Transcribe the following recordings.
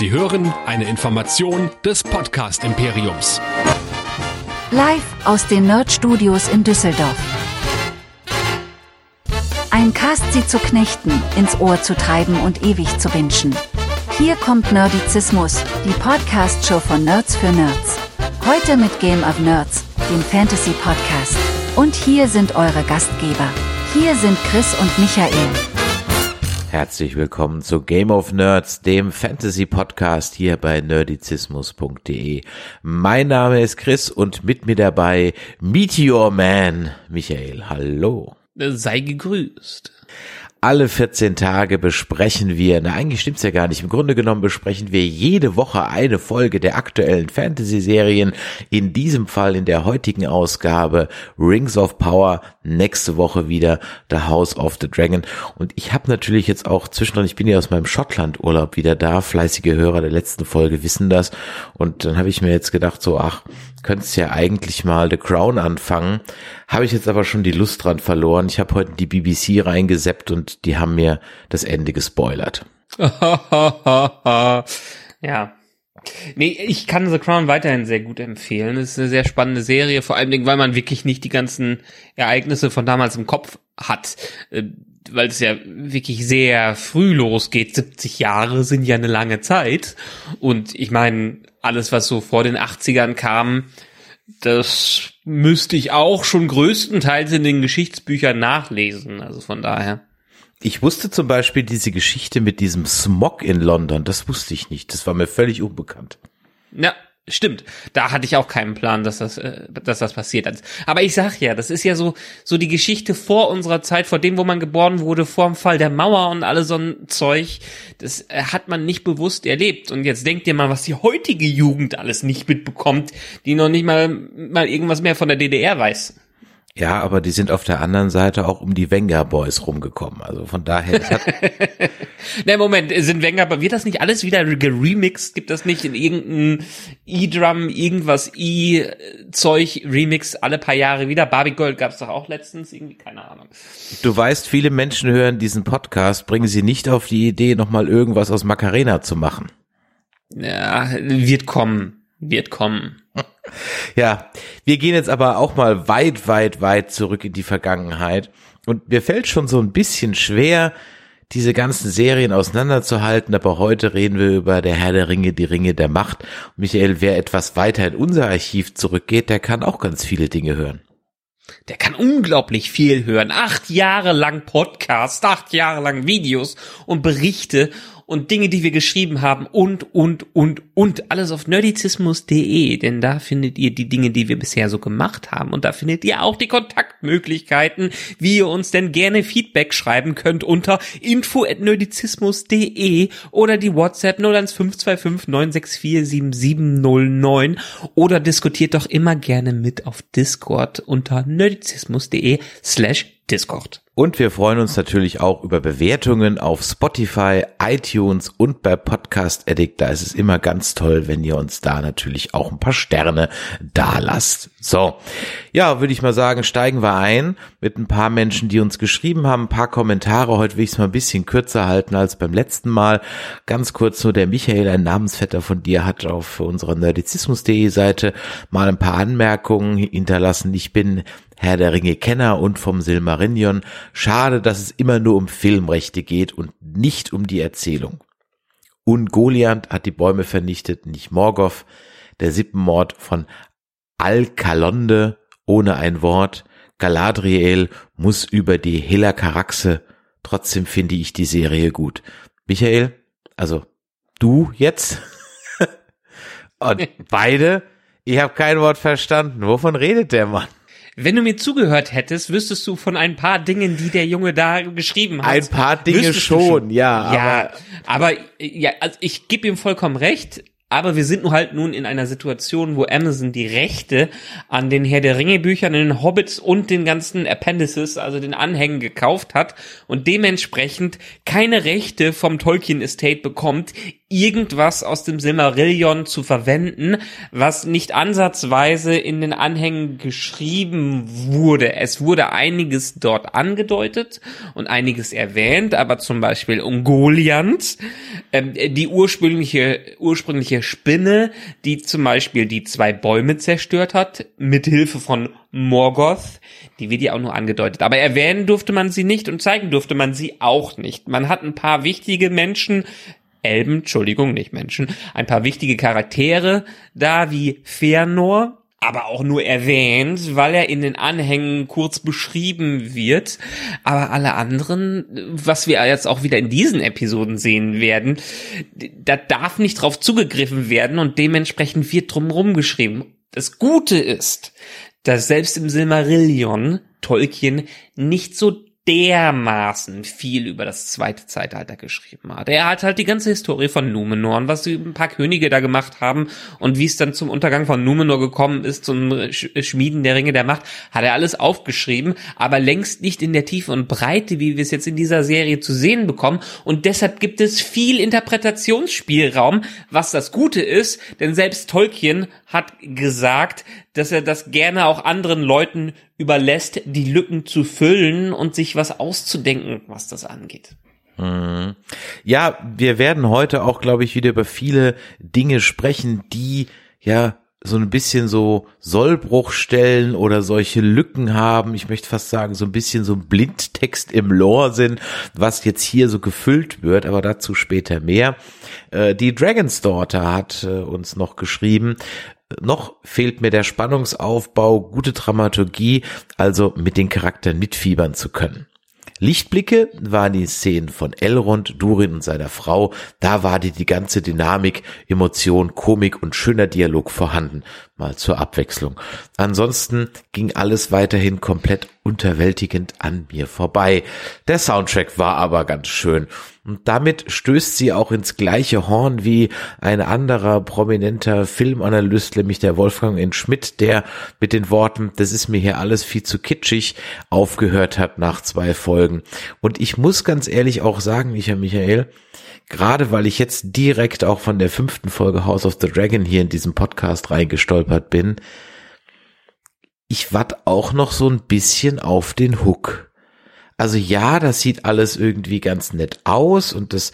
Sie hören eine Information des Podcast Imperiums. Live aus den Nerd Studios in Düsseldorf. Ein Cast sie zu knechten, ins Ohr zu treiben und ewig zu wünschen. Hier kommt Nerdizismus, die Podcast-Show von Nerds für Nerds. Heute mit Game of Nerds, dem Fantasy-Podcast. Und hier sind eure Gastgeber. Hier sind Chris und Michael. Herzlich willkommen zu Game of Nerds, dem Fantasy Podcast hier bei nerdizismus.de. Mein Name ist Chris und mit mir dabei Meteor Man Michael. Hallo. Sei gegrüßt alle 14 Tage besprechen wir, na eigentlich stimmt's ja gar nicht, im Grunde genommen besprechen wir jede Woche eine Folge der aktuellen Fantasy-Serien, in diesem Fall in der heutigen Ausgabe Rings of Power, nächste Woche wieder The House of the Dragon. Und ich habe natürlich jetzt auch zwischendrin, ich bin ja aus meinem Schottland-Urlaub wieder da, fleißige Hörer der letzten Folge wissen das. Und dann habe ich mir jetzt gedacht so, ach, könntest ja eigentlich mal The Crown anfangen. Habe ich jetzt aber schon die Lust dran verloren. Ich habe heute die BBC reingeseppt und die haben mir das Ende gespoilert. ja. Nee, ich kann The Crown weiterhin sehr gut empfehlen. Es ist eine sehr spannende Serie, vor allem, weil man wirklich nicht die ganzen Ereignisse von damals im Kopf hat. Äh, weil es ja wirklich sehr früh losgeht. 70 Jahre sind ja eine lange Zeit. Und ich meine, alles, was so vor den 80ern kam, das müsste ich auch schon größtenteils in den Geschichtsbüchern nachlesen. Also von daher. Ich wusste zum Beispiel diese Geschichte mit diesem Smog in London, das wusste ich nicht. Das war mir völlig unbekannt. Ja, Stimmt, da hatte ich auch keinen Plan, dass das, äh, dass das passiert. Aber ich sag ja, das ist ja so, so die Geschichte vor unserer Zeit, vor dem, wo man geboren wurde, vor dem Fall der Mauer und alles so ein Zeug. Das äh, hat man nicht bewusst erlebt. Und jetzt denkt ihr mal, was die heutige Jugend alles nicht mitbekommt, die noch nicht mal, mal irgendwas mehr von der DDR weiß. Ja, aber die sind auf der anderen Seite auch um die Wenger Boys rumgekommen. Also von daher. Na Moment, sind Wenger, wird das nicht alles wieder geremixed? Gibt das nicht in irgendeinem E-Drum, irgendwas E-Zeug Remix alle paar Jahre wieder? Barbie Gold gab's doch auch letztens irgendwie, keine Ahnung. Du weißt, viele Menschen hören diesen Podcast, bringen sie nicht auf die Idee, nochmal irgendwas aus Macarena zu machen. Ja, wird kommen, wird kommen. Ja, wir gehen jetzt aber auch mal weit, weit, weit zurück in die Vergangenheit. Und mir fällt schon so ein bisschen schwer, diese ganzen Serien auseinanderzuhalten, aber heute reden wir über der Herr der Ringe, die Ringe der Macht. Michael, wer etwas weiter in unser Archiv zurückgeht, der kann auch ganz viele Dinge hören. Der kann unglaublich viel hören. Acht Jahre lang Podcast, acht Jahre lang Videos und Berichte und Dinge, die wir geschrieben haben und, und, und, und. Alles auf nerdizismus.de, denn da findet ihr die Dinge, die wir bisher so gemacht haben. Und da findet ihr auch die Kontaktmöglichkeiten, wie ihr uns denn gerne Feedback schreiben könnt unter info@nerdizismus.de oder die WhatsApp 01525 964 7709 oder diskutiert doch immer gerne mit auf Discord unter nerdizismus.de slash Discord. Und wir freuen uns natürlich auch über Bewertungen auf Spotify, iTunes und bei Podcast Addict. Da ist es immer ganz toll, wenn ihr uns da natürlich auch ein paar Sterne da lasst. So. Ja, würde ich mal sagen, steigen wir ein mit ein paar Menschen, die uns geschrieben haben, ein paar Kommentare. Heute will ich es mal ein bisschen kürzer halten als beim letzten Mal. Ganz kurz nur der Michael, ein Namensvetter von dir, hat auf unserer nerdizismus.de Seite mal ein paar Anmerkungen hinterlassen. Ich bin Herr der Ringe Kenner und vom Silmarillion. Schade, dass es immer nur um Filmrechte geht und nicht um die Erzählung. Und Goliath hat die Bäume vernichtet, nicht Morgoth. Der Sippenmord von Alkalonde ohne ein Wort. Galadriel muss über die Helakaraxe. Trotzdem finde ich die Serie gut. Michael, also du jetzt und beide, ich habe kein Wort verstanden. Wovon redet der Mann? Wenn du mir zugehört hättest, wüsstest du von ein paar Dingen, die der Junge da geschrieben hat. Ein paar Dinge schon, schon, ja. Ja, aber, aber ja, also ich gebe ihm vollkommen recht. Aber wir sind nun halt nun in einer Situation, wo Amazon die Rechte an den Herr der Ringe Büchern, den Hobbits und den ganzen Appendices, also den Anhängen gekauft hat und dementsprechend keine Rechte vom Tolkien Estate bekommt, irgendwas aus dem Silmarillion zu verwenden, was nicht ansatzweise in den Anhängen geschrieben wurde. Es wurde einiges dort angedeutet und einiges erwähnt, aber zum Beispiel Ungoliant, ähm, die ursprüngliche, ursprüngliche Spinne, die zum Beispiel die zwei Bäume zerstört hat, mit Hilfe von Morgoth, die wird ja auch nur angedeutet. Aber erwähnen durfte man sie nicht und zeigen durfte man sie auch nicht. Man hat ein paar wichtige Menschen Elben, Entschuldigung, nicht Menschen, ein paar wichtige Charaktere da wie Fëanor, aber auch nur erwähnt, weil er in den Anhängen kurz beschrieben wird. Aber alle anderen, was wir jetzt auch wieder in diesen Episoden sehen werden, da darf nicht drauf zugegriffen werden und dementsprechend wird drumherum geschrieben. Das Gute ist, dass selbst im Silmarillion Tolkien nicht so dermaßen viel über das zweite Zeitalter geschrieben hat. Er hat halt die ganze Historie von Numenor und was ein paar Könige da gemacht haben und wie es dann zum Untergang von Numenor gekommen ist, zum Schmieden der Ringe der Macht, hat er alles aufgeschrieben, aber längst nicht in der Tiefe und Breite, wie wir es jetzt in dieser Serie zu sehen bekommen. Und deshalb gibt es viel Interpretationsspielraum, was das Gute ist, denn selbst Tolkien hat gesagt, dass er das gerne auch anderen Leuten überlässt, die Lücken zu füllen und sich was auszudenken, was das angeht. Mhm. Ja, wir werden heute auch, glaube ich, wieder über viele Dinge sprechen, die ja so ein bisschen so Sollbruchstellen oder solche Lücken haben. Ich möchte fast sagen, so ein bisschen so ein Blindtext im Lore sind, was jetzt hier so gefüllt wird, aber dazu später mehr. Äh, die Dragon's Daughter hat äh, uns noch geschrieben, noch fehlt mir der Spannungsaufbau, gute Dramaturgie, also mit den Charakteren mitfiebern zu können. Lichtblicke waren die Szenen von Elrond, Durin und seiner Frau. Da war die, die ganze Dynamik, Emotion, Komik und schöner Dialog vorhanden. Mal zur Abwechslung. Ansonsten ging alles weiterhin komplett unterwältigend an mir vorbei. Der Soundtrack war aber ganz schön. Und damit stößt sie auch ins gleiche Horn wie ein anderer prominenter Filmanalyst, nämlich der Wolfgang N. Schmidt, der mit den Worten, das ist mir hier alles viel zu kitschig, aufgehört hat nach zwei Folgen. Und ich muss ganz ehrlich auch sagen, Michael Michael, gerade weil ich jetzt direkt auch von der fünften Folge House of the Dragon hier in diesem Podcast reingestolpert bin, ich watt auch noch so ein bisschen auf den Hook. Also ja, das sieht alles irgendwie ganz nett aus und das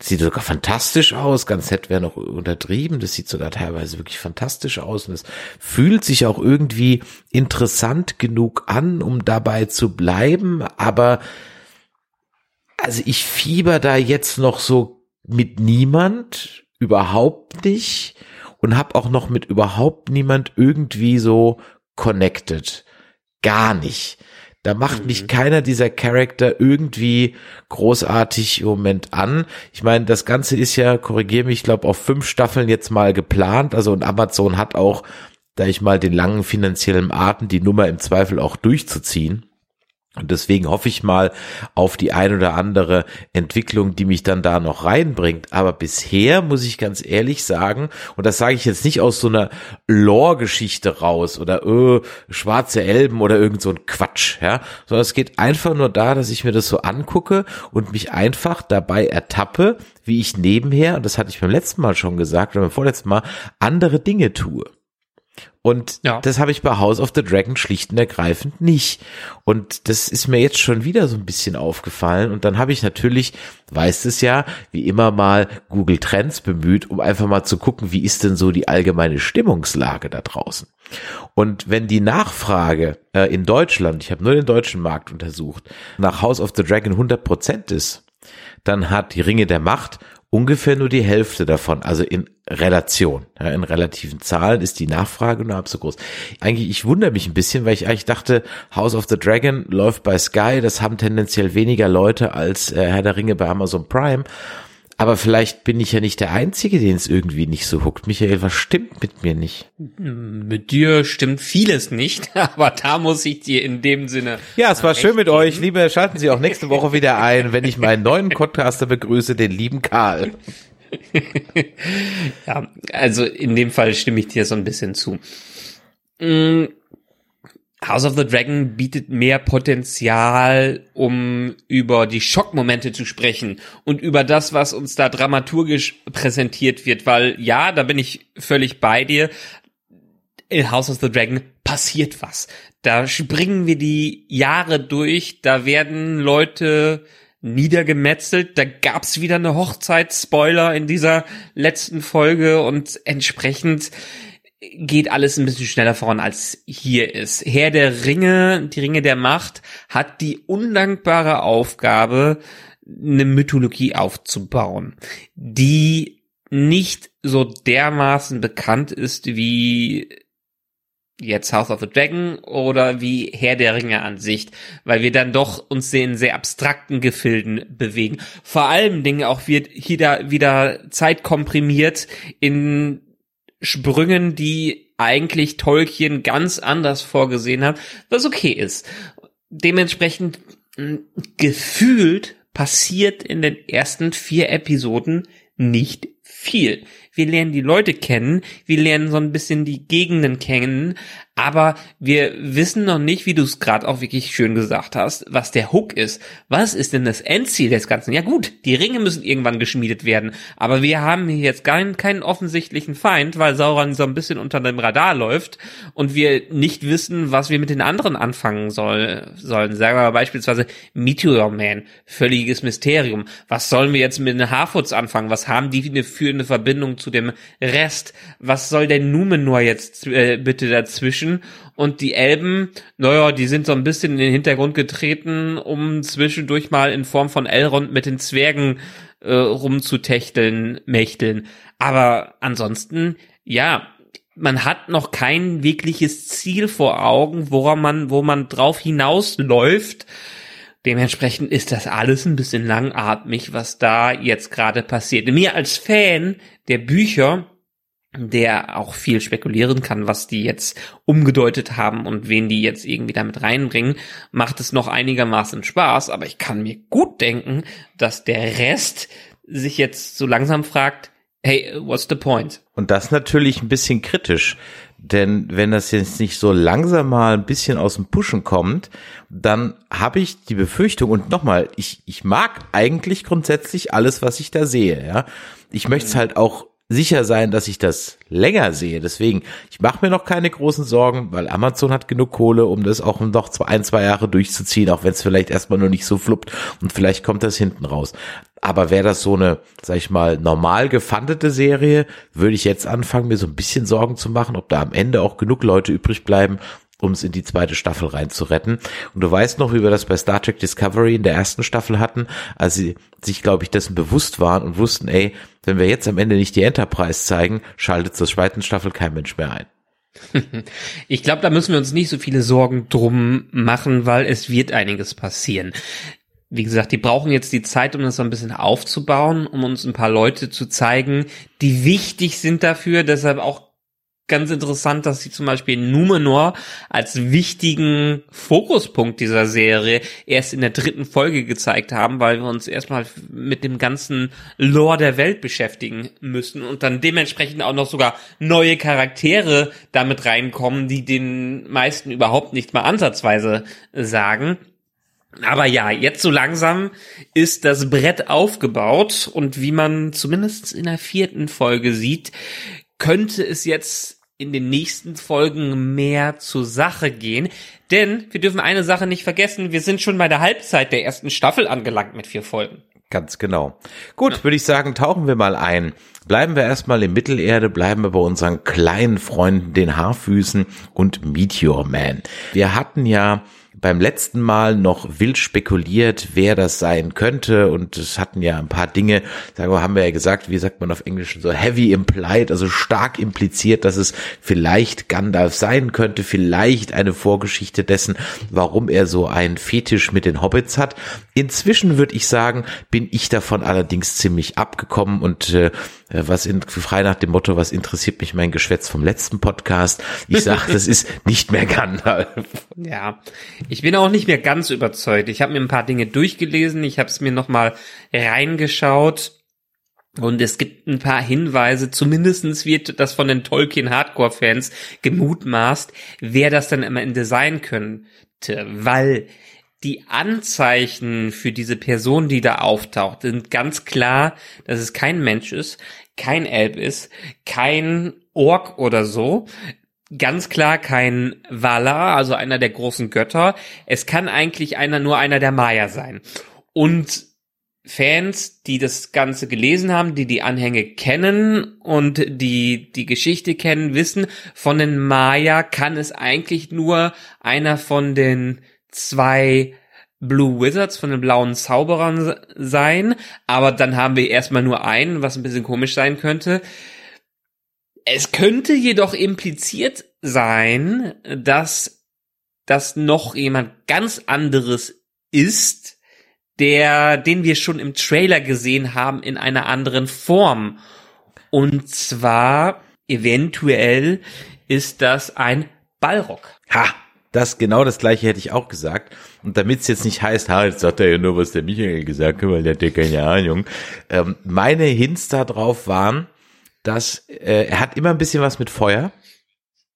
sieht sogar fantastisch aus. Ganz nett wäre noch untertrieben. Das sieht sogar teilweise wirklich fantastisch aus und es fühlt sich auch irgendwie interessant genug an, um dabei zu bleiben. Aber also ich fieber da jetzt noch so mit niemand, überhaupt nicht und habe auch noch mit überhaupt niemand irgendwie so connected. Gar nicht. Da macht mich mhm. keiner dieser Charakter irgendwie großartig im Moment an. Ich meine, das Ganze ist ja, korrigiere mich, ich glaube, auf fünf Staffeln jetzt mal geplant. Also und Amazon hat auch, da ich mal den langen finanziellen Arten, die Nummer im Zweifel auch durchzuziehen. Und deswegen hoffe ich mal auf die ein oder andere Entwicklung, die mich dann da noch reinbringt. Aber bisher muss ich ganz ehrlich sagen, und das sage ich jetzt nicht aus so einer Lore-Geschichte raus oder öh, schwarze Elben oder irgend so ein Quatsch, ja, sondern es geht einfach nur da, dass ich mir das so angucke und mich einfach dabei ertappe, wie ich nebenher, und das hatte ich beim letzten Mal schon gesagt oder beim vorletzten Mal, andere Dinge tue. Und ja. das habe ich bei House of the Dragon schlicht und ergreifend nicht. Und das ist mir jetzt schon wieder so ein bisschen aufgefallen. Und dann habe ich natürlich, weiß es ja, wie immer mal Google Trends bemüht, um einfach mal zu gucken, wie ist denn so die allgemeine Stimmungslage da draußen. Und wenn die Nachfrage äh, in Deutschland, ich habe nur den deutschen Markt untersucht, nach House of the Dragon 100 Prozent ist, dann hat die Ringe der Macht ungefähr nur die Hälfte davon, also in Relation. Ja, in relativen Zahlen ist die Nachfrage nur halb so groß. Eigentlich, ich wundere mich ein bisschen, weil ich eigentlich dachte, House of the Dragon läuft bei Sky, das haben tendenziell weniger Leute als äh, Herr der Ringe bei Amazon Prime. Aber vielleicht bin ich ja nicht der Einzige, den es irgendwie nicht so huckt. Michael, was stimmt mit mir nicht? Mit dir stimmt vieles nicht, aber da muss ich dir in dem Sinne. Ja, es war schön mit geben. euch. Liebe, schalten Sie auch nächste Woche wieder ein, wenn ich meinen neuen Podcaster begrüße, den lieben Karl. ja, also in dem Fall stimme ich dir so ein bisschen zu. Mm, House of the Dragon bietet mehr Potenzial, um über die Schockmomente zu sprechen und über das, was uns da dramaturgisch präsentiert wird, weil ja, da bin ich völlig bei dir. In House of the Dragon passiert was. Da springen wir die Jahre durch, da werden Leute niedergemetzelt, da gab's wieder eine Hochzeitsspoiler in dieser letzten Folge und entsprechend geht alles ein bisschen schneller voran als hier ist. Herr der Ringe, die Ringe der Macht, hat die undankbare Aufgabe, eine Mythologie aufzubauen, die nicht so dermaßen bekannt ist wie jetzt House of the Dragon oder wie Herr der Ringe an sich, weil wir dann doch uns in sehr abstrakten Gefilden bewegen. Vor allem Dingen auch wird hier wieder Zeit komprimiert in Sprüngen, die eigentlich Tolkien ganz anders vorgesehen hat, was okay ist. Dementsprechend hm, gefühlt passiert in den ersten vier Episoden nicht viel. Wir lernen die Leute kennen, wir lernen so ein bisschen die Gegenden kennen, aber wir wissen noch nicht, wie du es gerade auch wirklich schön gesagt hast, was der Hook ist. Was ist denn das Endziel des Ganzen? Ja gut, die Ringe müssen irgendwann geschmiedet werden, aber wir haben hier jetzt keinen, keinen offensichtlichen Feind, weil Sauron so ein bisschen unter dem Radar läuft und wir nicht wissen, was wir mit den anderen anfangen soll, sollen. Sagen wir mal beispielsweise Meteor Man, völliges Mysterium. Was sollen wir jetzt mit den Harfoots anfangen? Was haben die für eine Verbindung zu dem Rest? Was soll der Numenor jetzt äh, bitte dazwischen? Menschen und die Elben, naja, die sind so ein bisschen in den Hintergrund getreten, um zwischendurch mal in Form von Elrond mit den Zwergen äh, rumzutechteln, mächteln. Aber ansonsten, ja, man hat noch kein wirkliches Ziel vor Augen, woran man, wo man drauf hinausläuft. Dementsprechend ist das alles ein bisschen langatmig, was da jetzt gerade passiert. Mir als Fan der Bücher der auch viel spekulieren kann, was die jetzt umgedeutet haben und wen die jetzt irgendwie damit reinbringen, macht es noch einigermaßen Spaß, aber ich kann mir gut denken, dass der Rest sich jetzt so langsam fragt, hey, what's the point? Und das natürlich ein bisschen kritisch, denn wenn das jetzt nicht so langsam mal ein bisschen aus dem Pushen kommt, dann habe ich die Befürchtung und nochmal, ich, ich mag eigentlich grundsätzlich alles, was ich da sehe, ja. Ich möchte es halt auch sicher sein, dass ich das länger sehe. Deswegen, ich mache mir noch keine großen Sorgen, weil Amazon hat genug Kohle, um das auch noch ein, zwei Jahre durchzuziehen, auch wenn es vielleicht erstmal nur nicht so fluppt und vielleicht kommt das hinten raus. Aber wäre das so eine, sag ich mal, normal gefundete Serie, würde ich jetzt anfangen, mir so ein bisschen Sorgen zu machen, ob da am Ende auch genug Leute übrig bleiben, um es in die zweite Staffel reinzuretten. Und du weißt noch, wie wir das bei Star Trek Discovery in der ersten Staffel hatten, als sie sich, glaube ich, dessen bewusst waren und wussten, ey, wenn wir jetzt am Ende nicht die Enterprise zeigen, schaltet zur zweiten Staffel kein Mensch mehr ein. Ich glaube, da müssen wir uns nicht so viele Sorgen drum machen, weil es wird einiges passieren. Wie gesagt, die brauchen jetzt die Zeit, um das so ein bisschen aufzubauen, um uns ein paar Leute zu zeigen, die wichtig sind dafür. Deshalb auch ganz interessant, dass sie zum Beispiel Numenor als wichtigen Fokuspunkt dieser Serie erst in der dritten Folge gezeigt haben, weil wir uns erstmal mit dem ganzen Lore der Welt beschäftigen müssen und dann dementsprechend auch noch sogar neue Charaktere damit reinkommen, die den meisten überhaupt nicht mal ansatzweise sagen. Aber ja, jetzt so langsam ist das Brett aufgebaut und wie man zumindest in der vierten Folge sieht, könnte es jetzt in den nächsten Folgen mehr zur Sache gehen. Denn wir dürfen eine Sache nicht vergessen, wir sind schon bei der Halbzeit der ersten Staffel angelangt mit vier Folgen. Ganz genau. Gut, ja. würde ich sagen, tauchen wir mal ein. Bleiben wir erstmal in Mittelerde, bleiben wir bei unseren kleinen Freunden, den Haarfüßen und Meteor Man. Wir hatten ja beim letzten Mal noch wild spekuliert, wer das sein könnte und es hatten ja ein paar Dinge, sagen wir, haben wir ja gesagt, wie sagt man auf Englisch, so heavy implied, also stark impliziert, dass es vielleicht Gandalf sein könnte, vielleicht eine Vorgeschichte dessen, warum er so einen Fetisch mit den Hobbits hat. Inzwischen würde ich sagen, bin ich davon allerdings ziemlich abgekommen und äh, was in, frei nach dem Motto, was interessiert mich mein Geschwätz vom letzten Podcast? Ich sage, das ist nicht mehr Gandalf. Ja, ich bin auch nicht mehr ganz überzeugt. Ich habe mir ein paar Dinge durchgelesen, ich habe es mir nochmal reingeschaut Und es gibt ein paar Hinweise, zumindestens wird das von den Tolkien-Hardcore-Fans gemutmaßt, wer das dann am Ende sein könnte, weil die Anzeichen für diese Person, die da auftaucht, sind ganz klar, dass es kein Mensch ist, kein Elb ist, kein Ork oder so. Ganz klar kein Valar, also einer der großen Götter. Es kann eigentlich einer, nur einer der Maya sein. Und Fans, die das Ganze gelesen haben, die die Anhänge kennen und die die Geschichte kennen, wissen, von den Maya kann es eigentlich nur einer von den zwei Blue Wizards von den blauen Zauberern sein, aber dann haben wir erstmal nur einen, was ein bisschen komisch sein könnte. Es könnte jedoch impliziert sein, dass das noch jemand ganz anderes ist, der, den wir schon im Trailer gesehen haben in einer anderen Form. Und zwar eventuell ist das ein Ballrock. Ha! Das genau das gleiche hätte ich auch gesagt. Und damit es jetzt nicht heißt, ha, jetzt sagt er ja nur, was der Michael gesagt hat, weil der hat ja keine Ahnung. Ähm, meine Hints da drauf waren, dass äh, er hat immer ein bisschen was mit Feuer.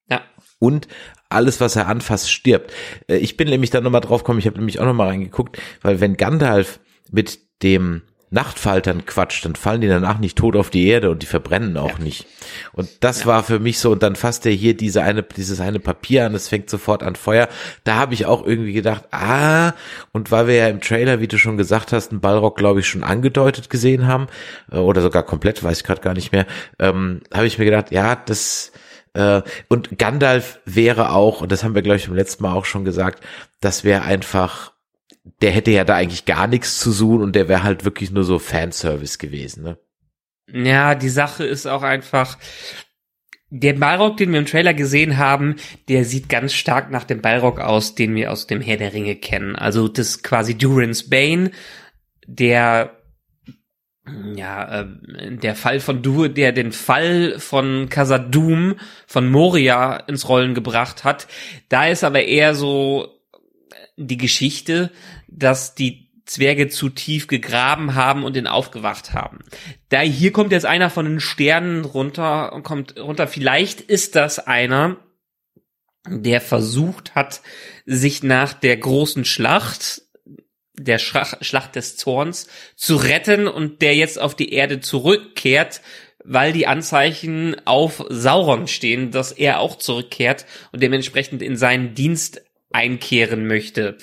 Ja. Und alles, was er anfasst, stirbt. Äh, ich bin nämlich da nochmal drauf gekommen, ich habe nämlich auch nochmal reingeguckt, weil wenn Gandalf mit dem Nachtfaltern quatscht, dann fallen die danach nicht tot auf die Erde und die verbrennen auch ja. nicht. Und das ja. war für mich so, und dann fasst er hier diese eine, dieses eine Papier an, es fängt sofort an Feuer. Da habe ich auch irgendwie gedacht, ah, und weil wir ja im Trailer, wie du schon gesagt hast, einen Ballrock, glaube ich, schon angedeutet gesehen haben, äh, oder sogar komplett, weiß ich gerade gar nicht mehr, ähm, habe ich mir gedacht, ja, das, äh, und Gandalf wäre auch, und das haben wir, glaube ich, beim letzten Mal auch schon gesagt, das wäre einfach der hätte ja da eigentlich gar nichts zu suchen und der wäre halt wirklich nur so Fanservice gewesen, ne? Ja, die Sache ist auch einfach, der Balrog, den wir im Trailer gesehen haben, der sieht ganz stark nach dem Balrog aus, den wir aus dem Herr der Ringe kennen. Also das ist quasi Durance Bane, der ja, äh, der Fall von Dur, der den Fall von Casadum von Moria ins Rollen gebracht hat. Da ist aber eher so die Geschichte, dass die Zwerge zu tief gegraben haben und ihn aufgewacht haben. Da hier kommt jetzt einer von den Sternen runter und kommt runter. Vielleicht ist das einer, der versucht hat, sich nach der großen Schlacht, der Schlacht, Schlacht des Zorns, zu retten und der jetzt auf die Erde zurückkehrt, weil die Anzeichen auf Sauron stehen, dass er auch zurückkehrt und dementsprechend in seinen Dienst einkehren möchte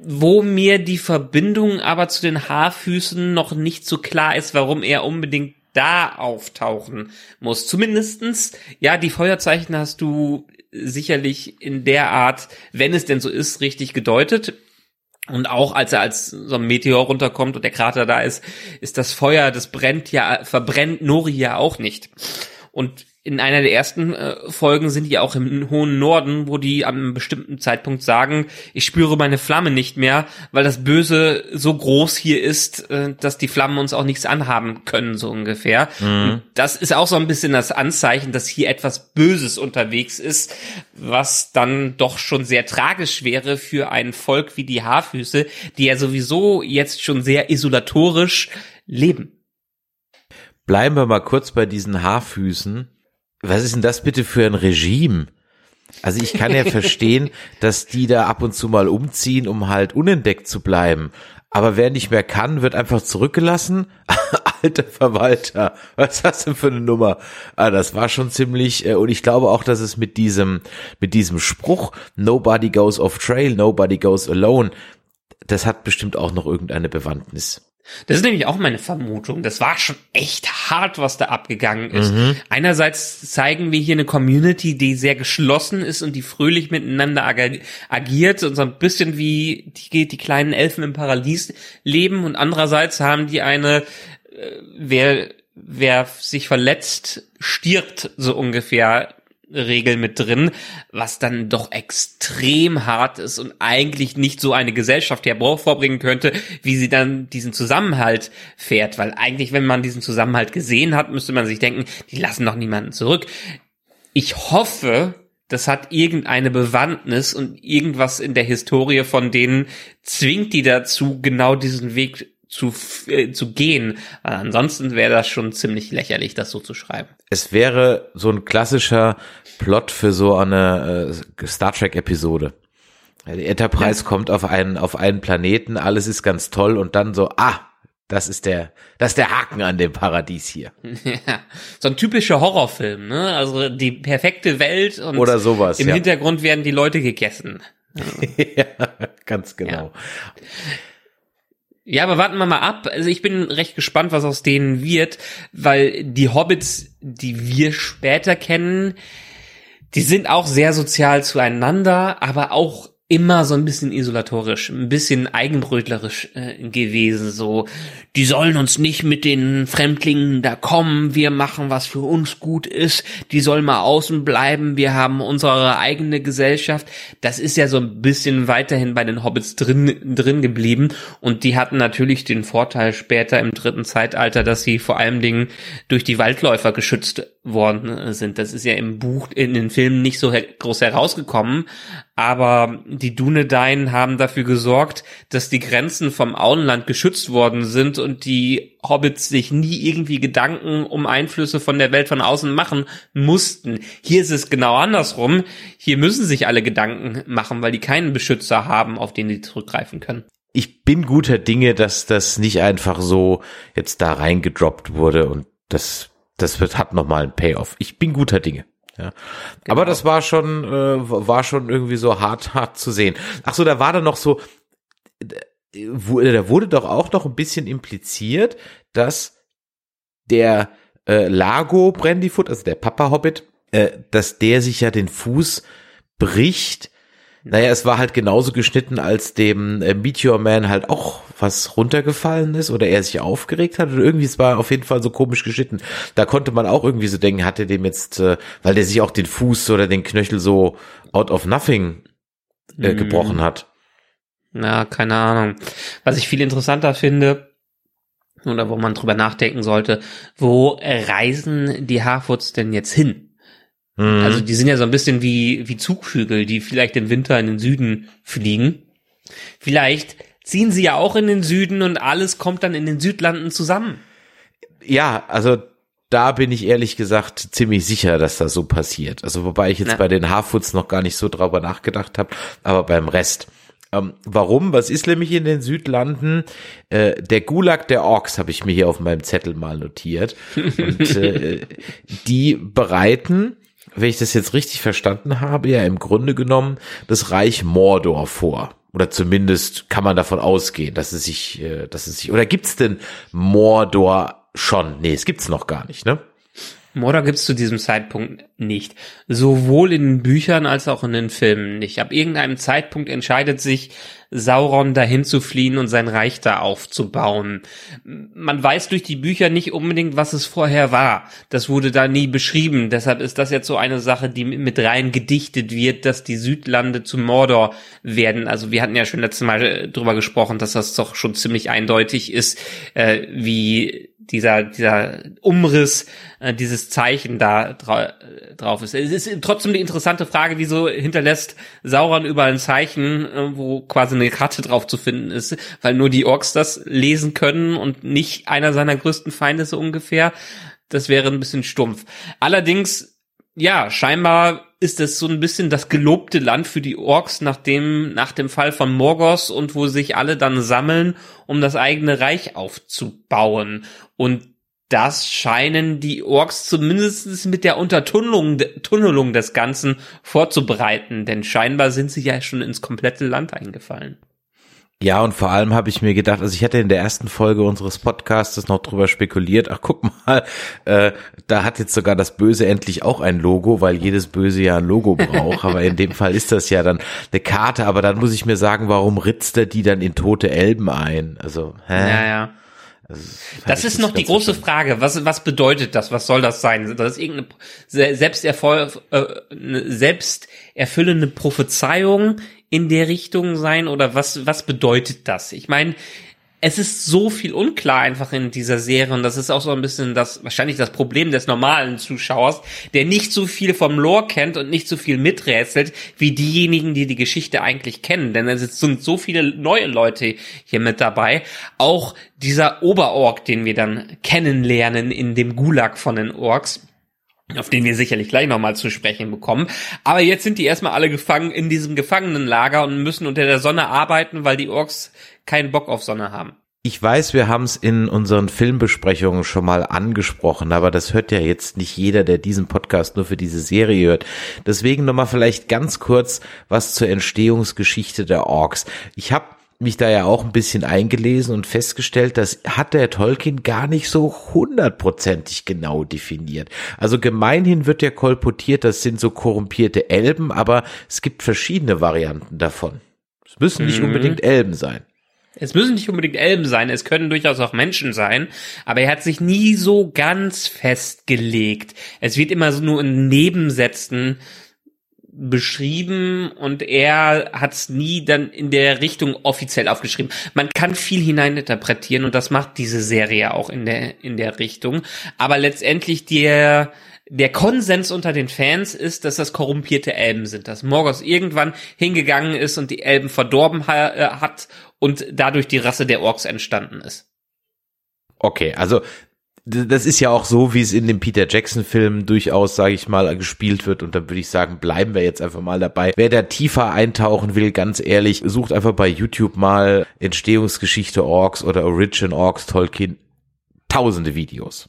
wo mir die Verbindung aber zu den Haarfüßen noch nicht so klar ist, warum er unbedingt da auftauchen muss. Zumindestens, ja, die Feuerzeichen hast du sicherlich in der Art, wenn es denn so ist, richtig gedeutet. Und auch als er als so ein Meteor runterkommt und der Krater da ist, ist das Feuer, das brennt ja, verbrennt Nori ja auch nicht. Und in einer der ersten äh, Folgen sind die auch im hohen Norden, wo die an einem bestimmten Zeitpunkt sagen, ich spüre meine Flamme nicht mehr, weil das Böse so groß hier ist, äh, dass die Flammen uns auch nichts anhaben können, so ungefähr. Mhm. Das ist auch so ein bisschen das Anzeichen, dass hier etwas Böses unterwegs ist, was dann doch schon sehr tragisch wäre für ein Volk wie die Haarfüße, die ja sowieso jetzt schon sehr isolatorisch leben. Bleiben wir mal kurz bei diesen Haarfüßen was ist denn das bitte für ein Regime? Also ich kann ja verstehen, dass die da ab und zu mal umziehen, um halt unentdeckt zu bleiben. Aber wer nicht mehr kann, wird einfach zurückgelassen. Alter Verwalter, was hast du für eine Nummer? Ah, das war schon ziemlich, äh, und ich glaube auch, dass es mit diesem, mit diesem Spruch, nobody goes off trail, nobody goes alone, das hat bestimmt auch noch irgendeine Bewandtnis. Das ist nämlich auch meine Vermutung. Das war schon echt hart, was da abgegangen ist. Mhm. Einerseits zeigen wir hier eine Community, die sehr geschlossen ist und die fröhlich miteinander ag agiert und so ein bisschen wie die, die kleinen Elfen im Paradies leben und andererseits haben die eine, äh, wer, wer sich verletzt, stirbt so ungefähr Regel mit drin, was dann doch extrem hart ist und eigentlich nicht so eine Gesellschaft hervorbringen könnte, wie sie dann diesen Zusammenhalt fährt. Weil eigentlich, wenn man diesen Zusammenhalt gesehen hat, müsste man sich denken, die lassen doch niemanden zurück. Ich hoffe, das hat irgendeine Bewandtnis und irgendwas in der Historie von denen zwingt die dazu, genau diesen Weg zu, äh, zu gehen. Ansonsten wäre das schon ziemlich lächerlich, das so zu schreiben. Es wäre so ein klassischer Plot für so eine äh, Star Trek Episode. Die Enterprise ja. kommt auf einen, auf einen Planeten, alles ist ganz toll und dann so, ah, das ist der, das ist der Haken an dem Paradies hier. Ja, so ein typischer Horrorfilm, ne? Also die perfekte Welt und Oder sowas, im ja. Hintergrund werden die Leute gegessen. ja, ganz genau. Ja. Ja, aber warten wir mal ab. Also ich bin recht gespannt, was aus denen wird, weil die Hobbits, die wir später kennen, die sind auch sehr sozial zueinander, aber auch immer so ein bisschen isolatorisch, ein bisschen eigenbrötlerisch äh, gewesen, so, die sollen uns nicht mit den Fremdlingen da kommen, wir machen, was für uns gut ist, die sollen mal außen bleiben, wir haben unsere eigene Gesellschaft. Das ist ja so ein bisschen weiterhin bei den Hobbits drin, drin geblieben und die hatten natürlich den Vorteil später im dritten Zeitalter, dass sie vor allen Dingen durch die Waldläufer geschützt worden äh, sind. Das ist ja im Buch, in den Filmen nicht so groß herausgekommen, aber die Dunedain haben dafür gesorgt, dass die Grenzen vom Auenland geschützt worden sind und die Hobbits sich nie irgendwie Gedanken um Einflüsse von der Welt von außen machen mussten. Hier ist es genau andersrum. Hier müssen sich alle Gedanken machen, weil die keinen Beschützer haben, auf den sie zurückgreifen können. Ich bin guter Dinge, dass das nicht einfach so jetzt da reingedroppt wurde und das, das wird, hat nochmal ein Payoff. Ich bin guter Dinge. Ja. Genau. Aber das war schon, äh, war schon irgendwie so hart, hart zu sehen. Ach so, da war dann noch so, da wurde doch auch noch ein bisschen impliziert, dass der äh, Lago Brandyfoot, also der Papa Hobbit, äh, dass der sich ja den Fuß bricht naja, es war halt genauso geschnitten, als dem äh, Meteor Man halt auch was runtergefallen ist oder er sich aufgeregt hat oder irgendwie, es war auf jeden Fall so komisch geschnitten. Da konnte man auch irgendwie so denken, hat er dem jetzt, äh, weil der sich auch den Fuß oder den Knöchel so out of nothing äh, mhm. gebrochen hat. Na, keine Ahnung. Was ich viel interessanter finde, oder wo man drüber nachdenken sollte, wo reisen die Harfoots denn jetzt hin? Mhm. Also die sind ja so ein bisschen wie, wie Zugvögel, die vielleicht im Winter in den Süden fliegen. Vielleicht ziehen sie ja auch in den Süden und alles kommt dann in den Südlanden zusammen. Ja, also da bin ich ehrlich gesagt ziemlich sicher, dass das so passiert. Also wobei ich jetzt Na. bei den Harfoots noch gar nicht so drüber nachgedacht habe, aber beim Rest. Ähm, warum? Was ist nämlich in den Südlanden? Äh, der Gulag der Orks habe ich mir hier auf meinem Zettel mal notiert. Und äh, die bereiten wenn ich das jetzt richtig verstanden habe, ja im Grunde genommen das Reich Mordor vor. Oder zumindest kann man davon ausgehen, dass es sich, äh, dass es sich, oder gibt's denn Mordor schon? Nee, es gibt's noch gar nicht, ne? Mordor gibt's zu diesem Zeitpunkt nicht. Sowohl in den Büchern als auch in den Filmen nicht. Ab irgendeinem Zeitpunkt entscheidet sich Sauron dahin zu fliehen und sein Reich da aufzubauen. Man weiß durch die Bücher nicht unbedingt, was es vorher war. Das wurde da nie beschrieben. Deshalb ist das jetzt so eine Sache, die mit rein gedichtet wird, dass die Südlande zu Mordor werden. Also wir hatten ja schon letztes Mal äh, drüber gesprochen, dass das doch schon ziemlich eindeutig ist, äh, wie dieser, dieser Umriss, äh, dieses Zeichen da dra drauf ist. Es ist trotzdem die interessante Frage, wieso hinterlässt Sauron überall ein Zeichen, äh, wo quasi eine Karte drauf zu finden ist, weil nur die Orks das lesen können und nicht einer seiner größten Feinde so ungefähr. Das wäre ein bisschen stumpf. Allerdings, ja, scheinbar ist es so ein bisschen das gelobte Land für die Orks nach dem, nach dem Fall von Morgos und wo sich alle dann sammeln, um das eigene Reich aufzubauen. Und das scheinen die Orks zumindest mit der Untertunnelung Tunnelung des Ganzen vorzubereiten, denn scheinbar sind sie ja schon ins komplette Land eingefallen. Ja, und vor allem habe ich mir gedacht, also ich hatte in der ersten Folge unseres Podcasts noch drüber spekuliert, ach guck mal, äh, da hat jetzt sogar das Böse endlich auch ein Logo, weil jedes Böse ja ein Logo braucht, aber in dem Fall ist das ja dann eine Karte, aber dann muss ich mir sagen, warum ritzt er die dann in tote Elben ein? Also, hä? Ja, ja. Also, das ist noch die große Frage. Was, was bedeutet das? Was soll das sein? Das ist irgendeine selbstervoll, äh, eine selbsterfüllende Prophezeiung in der Richtung sein oder was, was bedeutet das? Ich meine, es ist so viel unklar einfach in dieser Serie und das ist auch so ein bisschen das wahrscheinlich das Problem des normalen Zuschauers, der nicht so viel vom Lore kennt und nicht so viel miträtselt wie diejenigen, die die Geschichte eigentlich kennen, denn es sind so viele neue Leute hier mit dabei. Auch dieser Oberorg, den wir dann kennenlernen in dem Gulag von den Orks auf den wir sicherlich gleich nochmal zu sprechen bekommen. Aber jetzt sind die erstmal alle gefangen in diesem Gefangenenlager und müssen unter der Sonne arbeiten, weil die Orks keinen Bock auf Sonne haben. Ich weiß, wir haben es in unseren Filmbesprechungen schon mal angesprochen, aber das hört ja jetzt nicht jeder, der diesen Podcast nur für diese Serie hört. Deswegen nochmal vielleicht ganz kurz was zur Entstehungsgeschichte der Orks. Ich habe mich da ja auch ein bisschen eingelesen und festgestellt, das hat der Tolkien gar nicht so hundertprozentig genau definiert. Also gemeinhin wird ja kolportiert, das sind so korrumpierte Elben, aber es gibt verschiedene Varianten davon. Es müssen nicht mhm. unbedingt Elben sein. Es müssen nicht unbedingt Elben sein, es können durchaus auch Menschen sein, aber er hat sich nie so ganz festgelegt. Es wird immer so nur in Nebensätzen beschrieben und er hat es nie dann in der Richtung offiziell aufgeschrieben. Man kann viel hineininterpretieren und das macht diese Serie auch in der in der Richtung, aber letztendlich der der Konsens unter den Fans ist, dass das korrumpierte Elben sind, dass Morgoth irgendwann hingegangen ist und die Elben verdorben ha äh, hat und dadurch die Rasse der Orks entstanden ist. Okay, also das ist ja auch so, wie es in dem Peter Jackson Film durchaus, sage ich mal, gespielt wird. Und dann würde ich sagen, bleiben wir jetzt einfach mal dabei. Wer da tiefer eintauchen will, ganz ehrlich, sucht einfach bei YouTube mal Entstehungsgeschichte Orks oder Origin Orks Tolkien. Tausende Videos.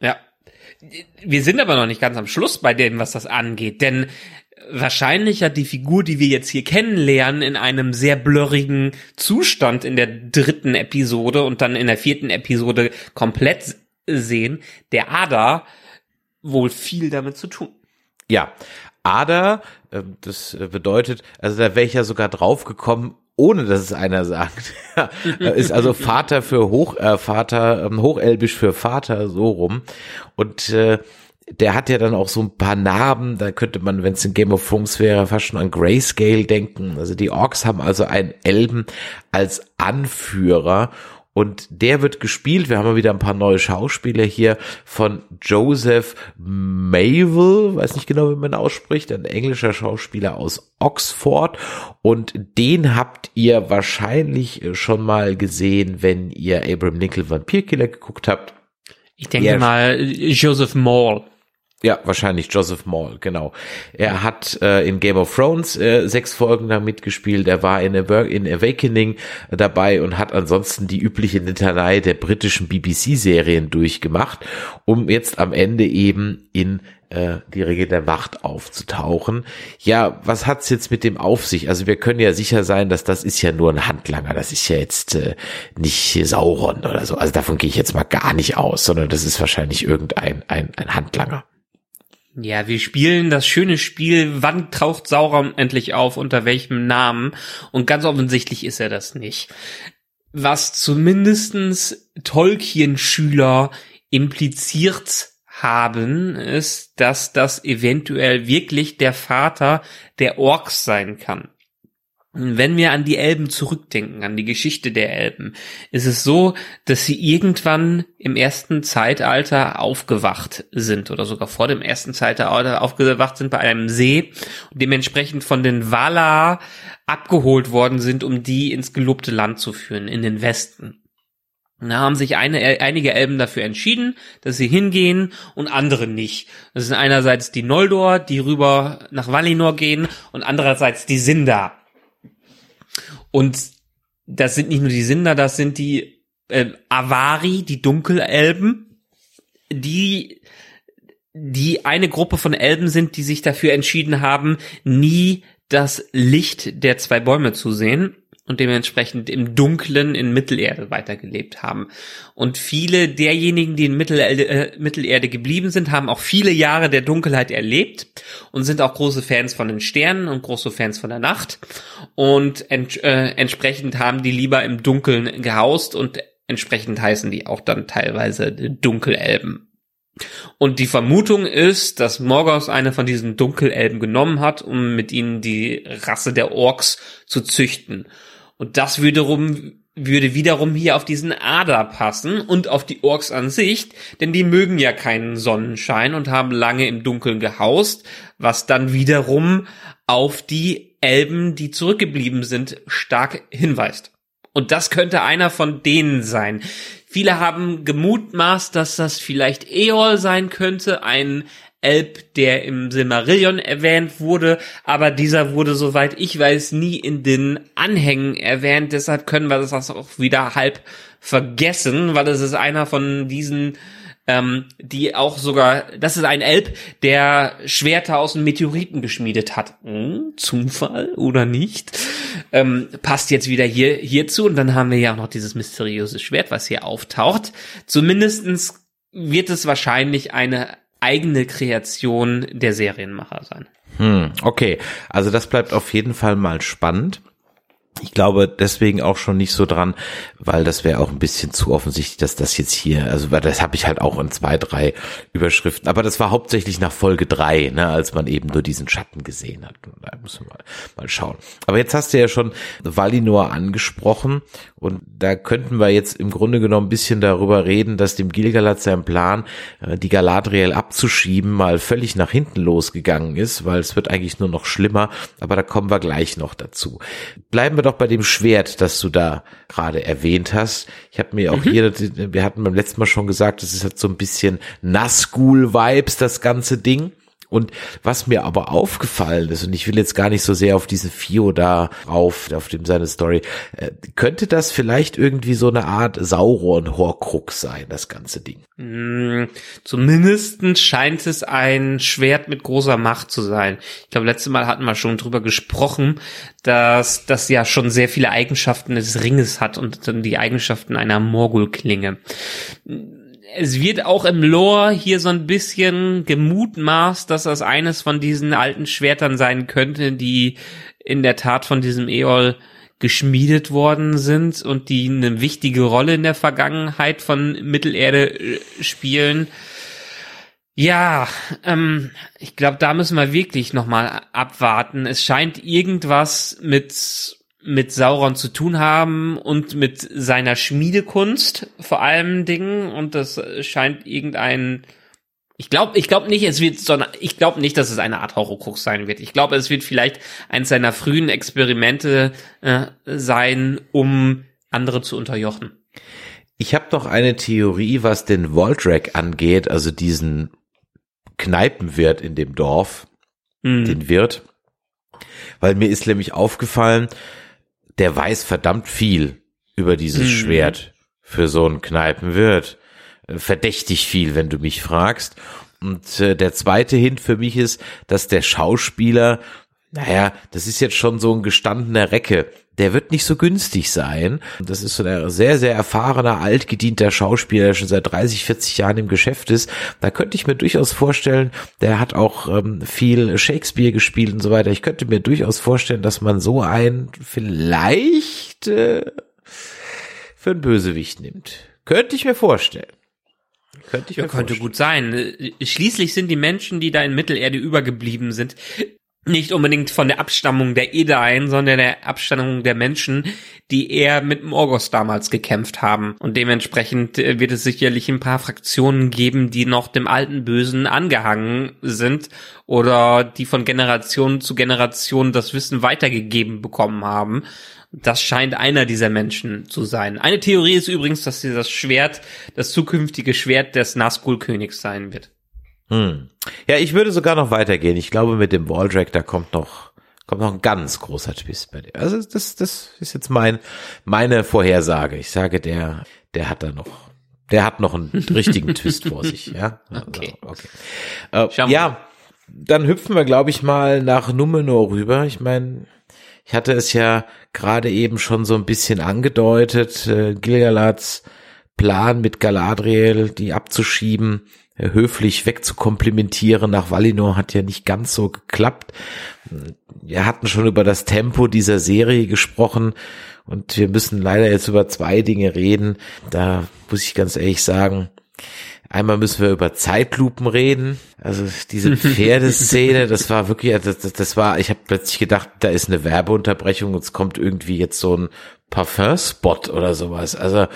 Ja. Wir sind aber noch nicht ganz am Schluss bei dem, was das angeht, denn wahrscheinlich hat die Figur, die wir jetzt hier kennenlernen, in einem sehr blurrigen Zustand in der dritten Episode und dann in der vierten Episode komplett sehen, der Ada wohl viel damit zu tun. Ja, Ada, ähm, das bedeutet, also da wäre ich ja sogar drauf gekommen, ohne dass es einer sagt. ist also Vater für Hoch, äh, Vater, ähm, Hochelbisch für Vater, so rum. Und äh, der hat ja dann auch so ein paar Narben, da könnte man, wenn es in Game of Thrones wäre, fast schon an Grayscale denken. Also die Orks haben also einen Elben als Anführer und der wird gespielt, wir haben ja wieder ein paar neue Schauspieler hier, von Joseph Mayville, weiß nicht genau, wie man ausspricht, ein englischer Schauspieler aus Oxford. Und den habt ihr wahrscheinlich schon mal gesehen, wenn ihr Abraham Lincoln Vampirkiller geguckt habt. Ich denke ja. mal Joseph Maul. Ja, wahrscheinlich Joseph Maul, genau. Er hat äh, in Game of Thrones äh, sechs Folgen da mitgespielt. Er war in, in Awakening dabei und hat ansonsten die übliche Litanei der britischen BBC-Serien durchgemacht, um jetzt am Ende eben in äh, die Regel der Macht aufzutauchen. Ja, was hat's jetzt mit dem auf sich? Also wir können ja sicher sein, dass das ist ja nur ein Handlanger. Das ist ja jetzt äh, nicht Sauron oder so. Also davon gehe ich jetzt mal gar nicht aus, sondern das ist wahrscheinlich irgendein ein, ein Handlanger. Ja, wir spielen das schöne Spiel, wann taucht Sauron endlich auf, unter welchem Namen? Und ganz offensichtlich ist er das nicht. Was zumindestens Tolkien-Schüler impliziert haben, ist, dass das eventuell wirklich der Vater der Orks sein kann. Wenn wir an die Elben zurückdenken, an die Geschichte der Elben, ist es so, dass sie irgendwann im ersten Zeitalter aufgewacht sind oder sogar vor dem ersten Zeitalter aufgewacht sind bei einem See und dementsprechend von den Valar abgeholt worden sind, um die ins gelobte Land zu führen, in den Westen. Da haben sich eine, einige Elben dafür entschieden, dass sie hingehen und andere nicht. Das sind einerseits die Noldor, die rüber nach Valinor gehen und andererseits die Sindar und das sind nicht nur die Sinder, das sind die äh, Avari, die Dunkelelben, die die eine Gruppe von Elben sind, die sich dafür entschieden haben, nie das Licht der zwei Bäume zu sehen und dementsprechend im Dunklen in Mittelerde weitergelebt haben. Und viele derjenigen, die in Mittelerde, äh, Mittelerde geblieben sind, haben auch viele Jahre der Dunkelheit erlebt und sind auch große Fans von den Sternen und große Fans von der Nacht. Und ent, äh, entsprechend haben die lieber im Dunkeln gehaust und entsprechend heißen die auch dann teilweise Dunkelelben. Und die Vermutung ist, dass Morgoth eine von diesen Dunkelelben genommen hat, um mit ihnen die Rasse der Orks zu züchten. Und das wiederum würde wiederum hier auf diesen Ader passen und auf die Orks an sich, denn die mögen ja keinen Sonnenschein und haben lange im Dunkeln gehaust, was dann wiederum auf die Elben, die zurückgeblieben sind, stark hinweist. Und das könnte einer von denen sein. Viele haben gemutmaßt, dass das vielleicht Eol sein könnte, ein Elb, der im Silmarillion erwähnt wurde, aber dieser wurde, soweit ich weiß, nie in den Anhängen erwähnt. Deshalb können wir das auch wieder halb vergessen, weil es ist einer von diesen ähm, die auch sogar, das ist ein Elb, der Schwerter aus den Meteoriten geschmiedet hat. Hm, Zufall oder nicht? Ähm, passt jetzt wieder hier hierzu und dann haben wir ja auch noch dieses mysteriöse Schwert, was hier auftaucht. Zumindestens wird es wahrscheinlich eine eigene Kreation der Serienmacher sein. Hm, okay, also das bleibt auf jeden Fall mal spannend. Ich glaube deswegen auch schon nicht so dran, weil das wäre auch ein bisschen zu offensichtlich, dass das jetzt hier, also das habe ich halt auch in zwei, drei Überschriften, aber das war hauptsächlich nach Folge drei, ne, als man eben nur diesen Schatten gesehen hat. Da müssen wir mal, mal schauen. Aber jetzt hast du ja schon Valinor angesprochen und da könnten wir jetzt im Grunde genommen ein bisschen darüber reden, dass dem Gilgalad sein Plan, äh, die Galadriel abzuschieben, mal völlig nach hinten losgegangen ist, weil es wird eigentlich nur noch schlimmer, aber da kommen wir gleich noch dazu. Bleiben wir doch bei dem Schwert, das du da gerade erwähnt hast. Ich habe mir auch mhm. hier, wir hatten beim letzten Mal schon gesagt, das ist halt so ein bisschen Nazgul-Vibes, das ganze Ding. Und was mir aber aufgefallen ist, und ich will jetzt gar nicht so sehr auf diese Fio da rauf, auf dem seine Story, äh, könnte das vielleicht irgendwie so eine Art Sauron-Horcrux sein, das ganze Ding? Mm, zumindest scheint es ein Schwert mit großer Macht zu sein. Ich glaube, letztes Mal hatten wir schon drüber gesprochen, dass das ja schon sehr viele Eigenschaften des Ringes hat und dann die Eigenschaften einer Morgul-Klinge es wird auch im Lore hier so ein bisschen gemutmaßt, dass das eines von diesen alten Schwertern sein könnte, die in der Tat von diesem Eol geschmiedet worden sind und die eine wichtige Rolle in der Vergangenheit von Mittelerde äh, spielen. Ja, ähm, ich glaube, da müssen wir wirklich nochmal abwarten. Es scheint irgendwas mit mit Sauron zu tun haben und mit seiner Schmiedekunst vor allem Dingen und das scheint irgendein ich glaube, ich glaube nicht, es wird, sondern ich glaube nicht, dass es eine Art Horrorkrux sein wird. Ich glaube, es wird vielleicht eins seiner frühen Experimente äh, sein, um andere zu unterjochen. Ich habe doch eine Theorie, was den Voldrack angeht, also diesen Kneipenwirt in dem Dorf, mhm. den Wirt, weil mir ist nämlich aufgefallen, der weiß verdammt viel über dieses mhm. Schwert für so einen Kneipenwirt. Äh, verdächtig viel, wenn du mich fragst. Und äh, der zweite Hint für mich ist, dass der Schauspieler, naja, das ist jetzt schon so ein gestandener Recke. Der wird nicht so günstig sein. Das ist so ein sehr, sehr erfahrener, altgedienter Schauspieler, der schon seit 30, 40 Jahren im Geschäft ist. Da könnte ich mir durchaus vorstellen, der hat auch ähm, viel Shakespeare gespielt und so weiter. Ich könnte mir durchaus vorstellen, dass man so einen vielleicht äh, für einen Bösewicht nimmt. Könnte ich mir vorstellen. Könnte ich mir ja, könnte gut sein. Schließlich sind die Menschen, die da in Mittelerde übergeblieben sind, nicht unbedingt von der Abstammung der Edain, sondern der Abstammung der Menschen, die eher mit Morgos damals gekämpft haben. Und dementsprechend äh, wird es sicherlich ein paar Fraktionen geben, die noch dem alten Bösen angehangen sind oder die von Generation zu Generation das Wissen weitergegeben bekommen haben. Das scheint einer dieser Menschen zu sein. Eine Theorie ist übrigens, dass das Schwert das zukünftige Schwert des Nazgul-Königs sein wird. Hm. Ja, ich würde sogar noch weitergehen. Ich glaube, mit dem Balldrag, da kommt noch, kommt noch ein ganz großer Twist bei dir. Also das, das ist jetzt mein, meine Vorhersage. Ich sage, der, der hat da noch, der hat noch einen richtigen Twist vor sich. Ja, okay. Also, okay. Äh, ja, dann hüpfen wir, glaube ich, mal nach Numenor rüber. Ich meine, ich hatte es ja gerade eben schon so ein bisschen angedeutet. Äh, Gilgalads Plan mit Galadriel, die abzuschieben, höflich wegzukomplimentieren nach Valinor hat ja nicht ganz so geklappt. Wir hatten schon über das Tempo dieser Serie gesprochen und wir müssen leider jetzt über zwei Dinge reden. Da muss ich ganz ehrlich sagen, Einmal müssen wir über Zeitlupen reden. Also diese Pferdeszene, das war wirklich, das, das, war, ich habe plötzlich gedacht, da ist eine Werbeunterbrechung und es kommt irgendwie jetzt so ein Parfum-Spot oder sowas. Also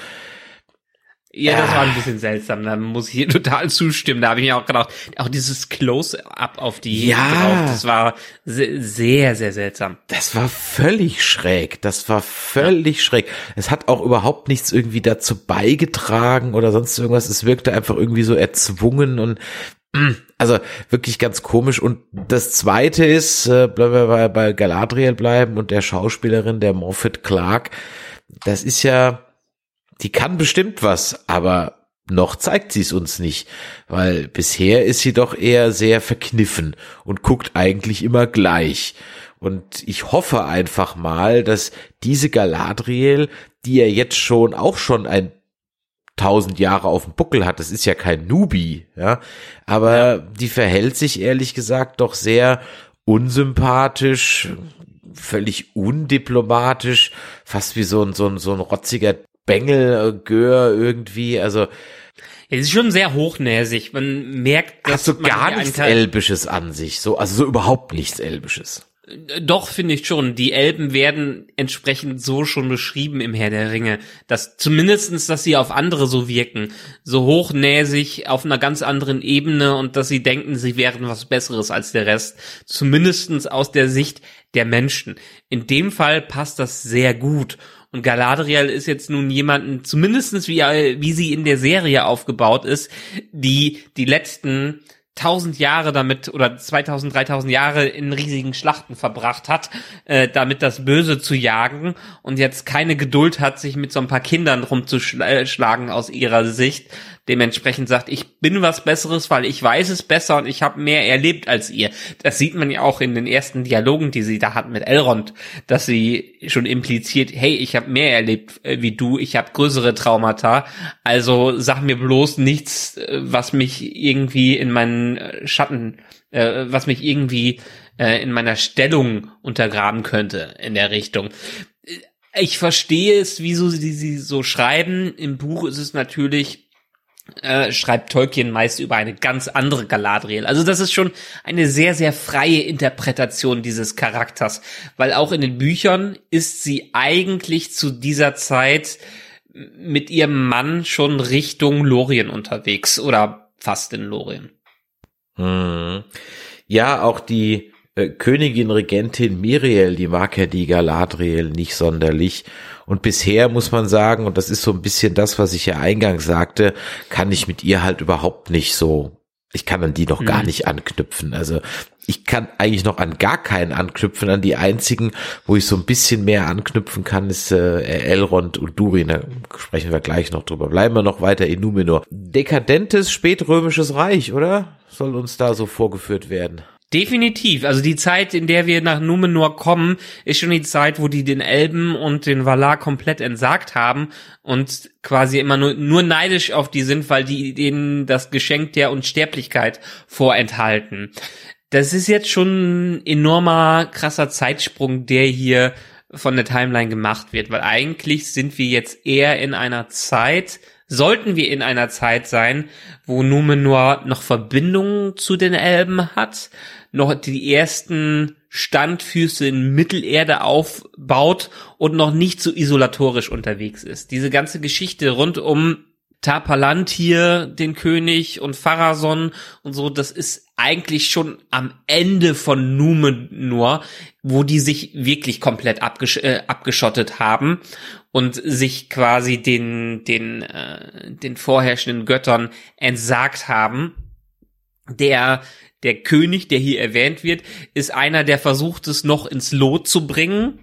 ja, das war ein bisschen seltsam. Da muss ich hier total zustimmen. Da habe ich mir auch gedacht, auch dieses Close-up auf die ja. drauf, das war sehr, sehr seltsam. Das war völlig schräg. Das war völlig ja. schräg. Es hat auch überhaupt nichts irgendwie dazu beigetragen oder sonst irgendwas. Es wirkte einfach irgendwie so erzwungen und mm, also wirklich ganz komisch. Und das zweite ist, äh, bleiben wir bei, bei Galadriel bleiben und der Schauspielerin, der Moffat Clark. Das ist ja, die kann bestimmt was, aber noch zeigt sie es uns nicht, weil bisher ist sie doch eher sehr verkniffen und guckt eigentlich immer gleich. Und ich hoffe einfach mal, dass diese Galadriel, die ja jetzt schon auch schon ein tausend Jahre auf dem Buckel hat, das ist ja kein Nubi, ja, aber ja. die verhält sich ehrlich gesagt doch sehr unsympathisch, völlig undiplomatisch, fast wie so ein, so ein, so ein rotziger Bengel, äh, Gör irgendwie, also. Es ist schon sehr hochnäsig. Man merkt, dass hat so gar nichts Elbisches an sich, so, also so überhaupt nichts Elbisches. Doch, finde ich schon. Die Elben werden entsprechend so schon beschrieben im Herr der Ringe. Dass zumindestens, dass sie auf andere so wirken. So hochnäsig, auf einer ganz anderen Ebene und dass sie denken, sie wären was Besseres als der Rest. Zumindestens aus der Sicht der Menschen. In dem Fall passt das sehr gut. Und Galadriel ist jetzt nun jemanden, zumindestens wie, wie sie in der Serie aufgebaut ist, die die letzten tausend Jahre damit oder 2000, 3000 Jahre in riesigen Schlachten verbracht hat, äh, damit das Böse zu jagen und jetzt keine Geduld hat, sich mit so ein paar Kindern rumzuschlagen aus ihrer Sicht, dementsprechend sagt, ich bin was Besseres, weil ich weiß es besser und ich habe mehr erlebt als ihr. Das sieht man ja auch in den ersten Dialogen, die sie da hat mit Elrond, dass sie schon impliziert, hey, ich habe mehr erlebt äh, wie du, ich habe größere Traumata, also sag mir bloß nichts, äh, was mich irgendwie in meinen äh, Schatten, was mich irgendwie in meiner Stellung untergraben könnte in der Richtung ich verstehe es, wieso sie sie so schreiben. Im Buch ist es natürlich äh, schreibt Tolkien meist über eine ganz andere Galadriel. Also das ist schon eine sehr, sehr freie Interpretation dieses Charakters, weil auch in den Büchern ist sie eigentlich zu dieser Zeit mit ihrem Mann schon Richtung Lorien unterwegs oder fast in Lorien. Hm. Ja, auch die äh, Königin Regentin Miriel, die mag ja die Galadriel nicht sonderlich. Und bisher muss man sagen, und das ist so ein bisschen das, was ich ja eingangs sagte, kann ich mit ihr halt überhaupt nicht so, ich kann an die noch mhm. gar nicht anknüpfen. Also ich kann eigentlich noch an gar keinen anknüpfen. An die einzigen, wo ich so ein bisschen mehr anknüpfen kann, ist äh, Elrond und Durin. Da sprechen wir gleich noch drüber. Bleiben wir noch weiter in Numenor. Dekadentes spätrömisches Reich, oder? Soll uns da so vorgeführt werden. Definitiv. Also die Zeit, in der wir nach Numenor kommen, ist schon die Zeit, wo die den Elben und den Valar komplett entsagt haben und quasi immer nur, nur neidisch auf die sind, weil die denen das Geschenk der Unsterblichkeit vorenthalten. Das ist jetzt schon ein enormer krasser Zeitsprung, der hier von der Timeline gemacht wird, weil eigentlich sind wir jetzt eher in einer Zeit, sollten wir in einer Zeit sein, wo Numenor noch Verbindungen zu den Elben hat, noch die ersten Standfüße in Mittelerde aufbaut und noch nicht so isolatorisch unterwegs ist. Diese ganze Geschichte rund um Tapalantir, den König und Pharason und so, das ist eigentlich schon am Ende von Numenor, wo die sich wirklich komplett abgesch äh, abgeschottet haben und sich quasi den den äh, den vorherrschenden Göttern entsagt haben. Der der König, der hier erwähnt wird, ist einer, der versucht es noch ins Lot zu bringen.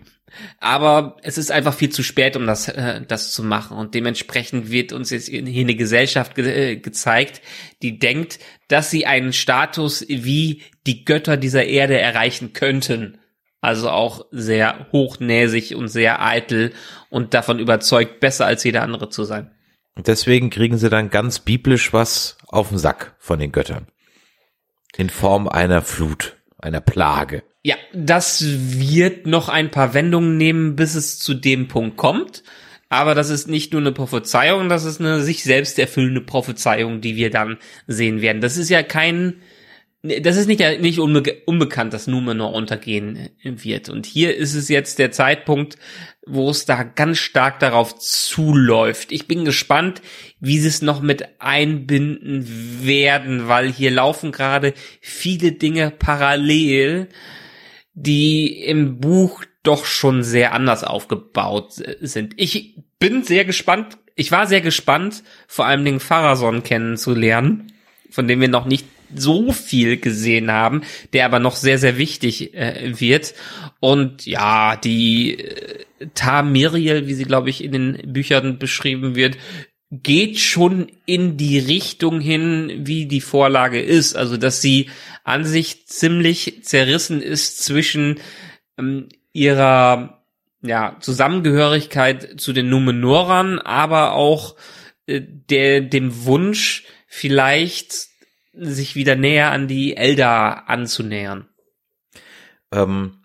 Aber es ist einfach viel zu spät, um das, äh, das zu machen. Und dementsprechend wird uns jetzt hier eine Gesellschaft ge äh, gezeigt, die denkt, dass sie einen Status wie die Götter dieser Erde erreichen könnten. Also auch sehr hochnäsig und sehr eitel und davon überzeugt, besser als jeder andere zu sein. Deswegen kriegen sie dann ganz biblisch was auf den Sack von den Göttern in Form einer Flut, einer Plage. Ja, das wird noch ein paar Wendungen nehmen, bis es zu dem Punkt kommt. aber das ist nicht nur eine Prophezeiung, das ist eine sich selbst erfüllende Prophezeiung, die wir dann sehen werden. Das ist ja kein, das ist nicht, nicht unbe unbekannt, dass Numenor untergehen wird. Und hier ist es jetzt der Zeitpunkt, wo es da ganz stark darauf zuläuft. Ich bin gespannt, wie sie es noch mit einbinden werden, weil hier laufen gerade viele Dinge parallel, die im Buch doch schon sehr anders aufgebaut sind. Ich bin sehr gespannt. Ich war sehr gespannt, vor allem den Pharason kennenzulernen, von dem wir noch nicht so viel gesehen haben, der aber noch sehr, sehr wichtig äh, wird. Und ja, die äh, Tamiriel, wie sie, glaube ich, in den Büchern beschrieben wird, geht schon in die Richtung hin, wie die Vorlage ist. Also, dass sie an sich ziemlich zerrissen ist zwischen ähm, ihrer ja, Zusammengehörigkeit zu den Numenorern, aber auch äh, der, dem Wunsch, vielleicht sich wieder näher an die Elder anzunähern. Ähm,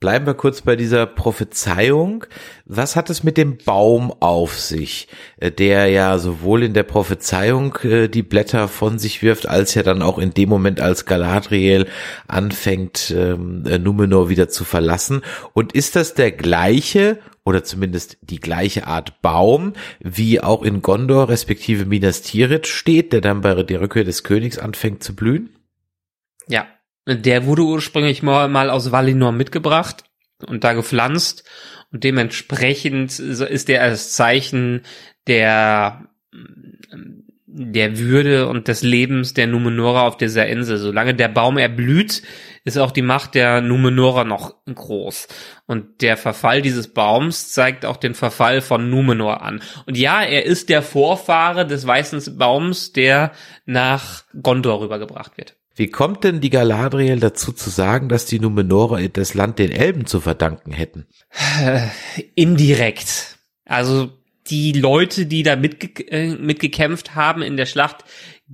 bleiben wir kurz bei dieser Prophezeiung. Was hat es mit dem Baum auf sich, äh, der ja sowohl in der Prophezeiung äh, die Blätter von sich wirft, als ja dann auch in dem Moment, als Galadriel anfängt, ähm, äh, Numenor wieder zu verlassen? Und ist das der gleiche oder zumindest die gleiche Art Baum, wie auch in Gondor respektive Minas Tirith steht, der dann bei der Rückkehr des Königs anfängt zu blühen? Ja, der wurde ursprünglich mal, mal aus Valinor mitgebracht und da gepflanzt und dementsprechend ist der als Zeichen der der Würde und des Lebens der Numenora auf dieser Insel. Solange der Baum erblüht, ist auch die Macht der Numenora noch groß. Und der Verfall dieses Baums zeigt auch den Verfall von Numenor an. Und ja, er ist der Vorfahre des weißen Baums, der nach Gondor rübergebracht wird. Wie kommt denn die Galadriel dazu zu sagen, dass die Numenorer das Land den Elben zu verdanken hätten? Indirekt. Also die Leute, die da mitge äh, mitgekämpft haben in der Schlacht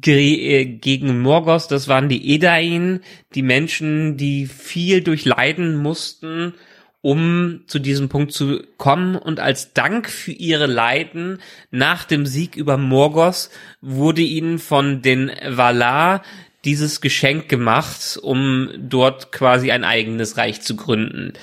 äh, gegen Morgos, das waren die Edain, die Menschen, die viel durchleiden mussten, um zu diesem Punkt zu kommen. Und als Dank für ihre Leiden nach dem Sieg über Morgos wurde ihnen von den Valar dieses Geschenk gemacht, um dort quasi ein eigenes Reich zu gründen.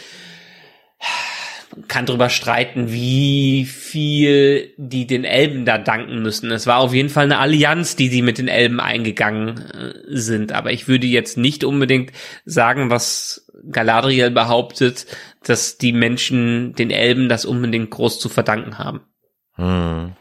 Man kann drüber streiten, wie viel die den Elben da danken müssen. Es war auf jeden Fall eine Allianz, die sie mit den Elben eingegangen äh, sind. Aber ich würde jetzt nicht unbedingt sagen, was Galadriel behauptet, dass die Menschen den Elben das unbedingt groß zu verdanken haben. Hm.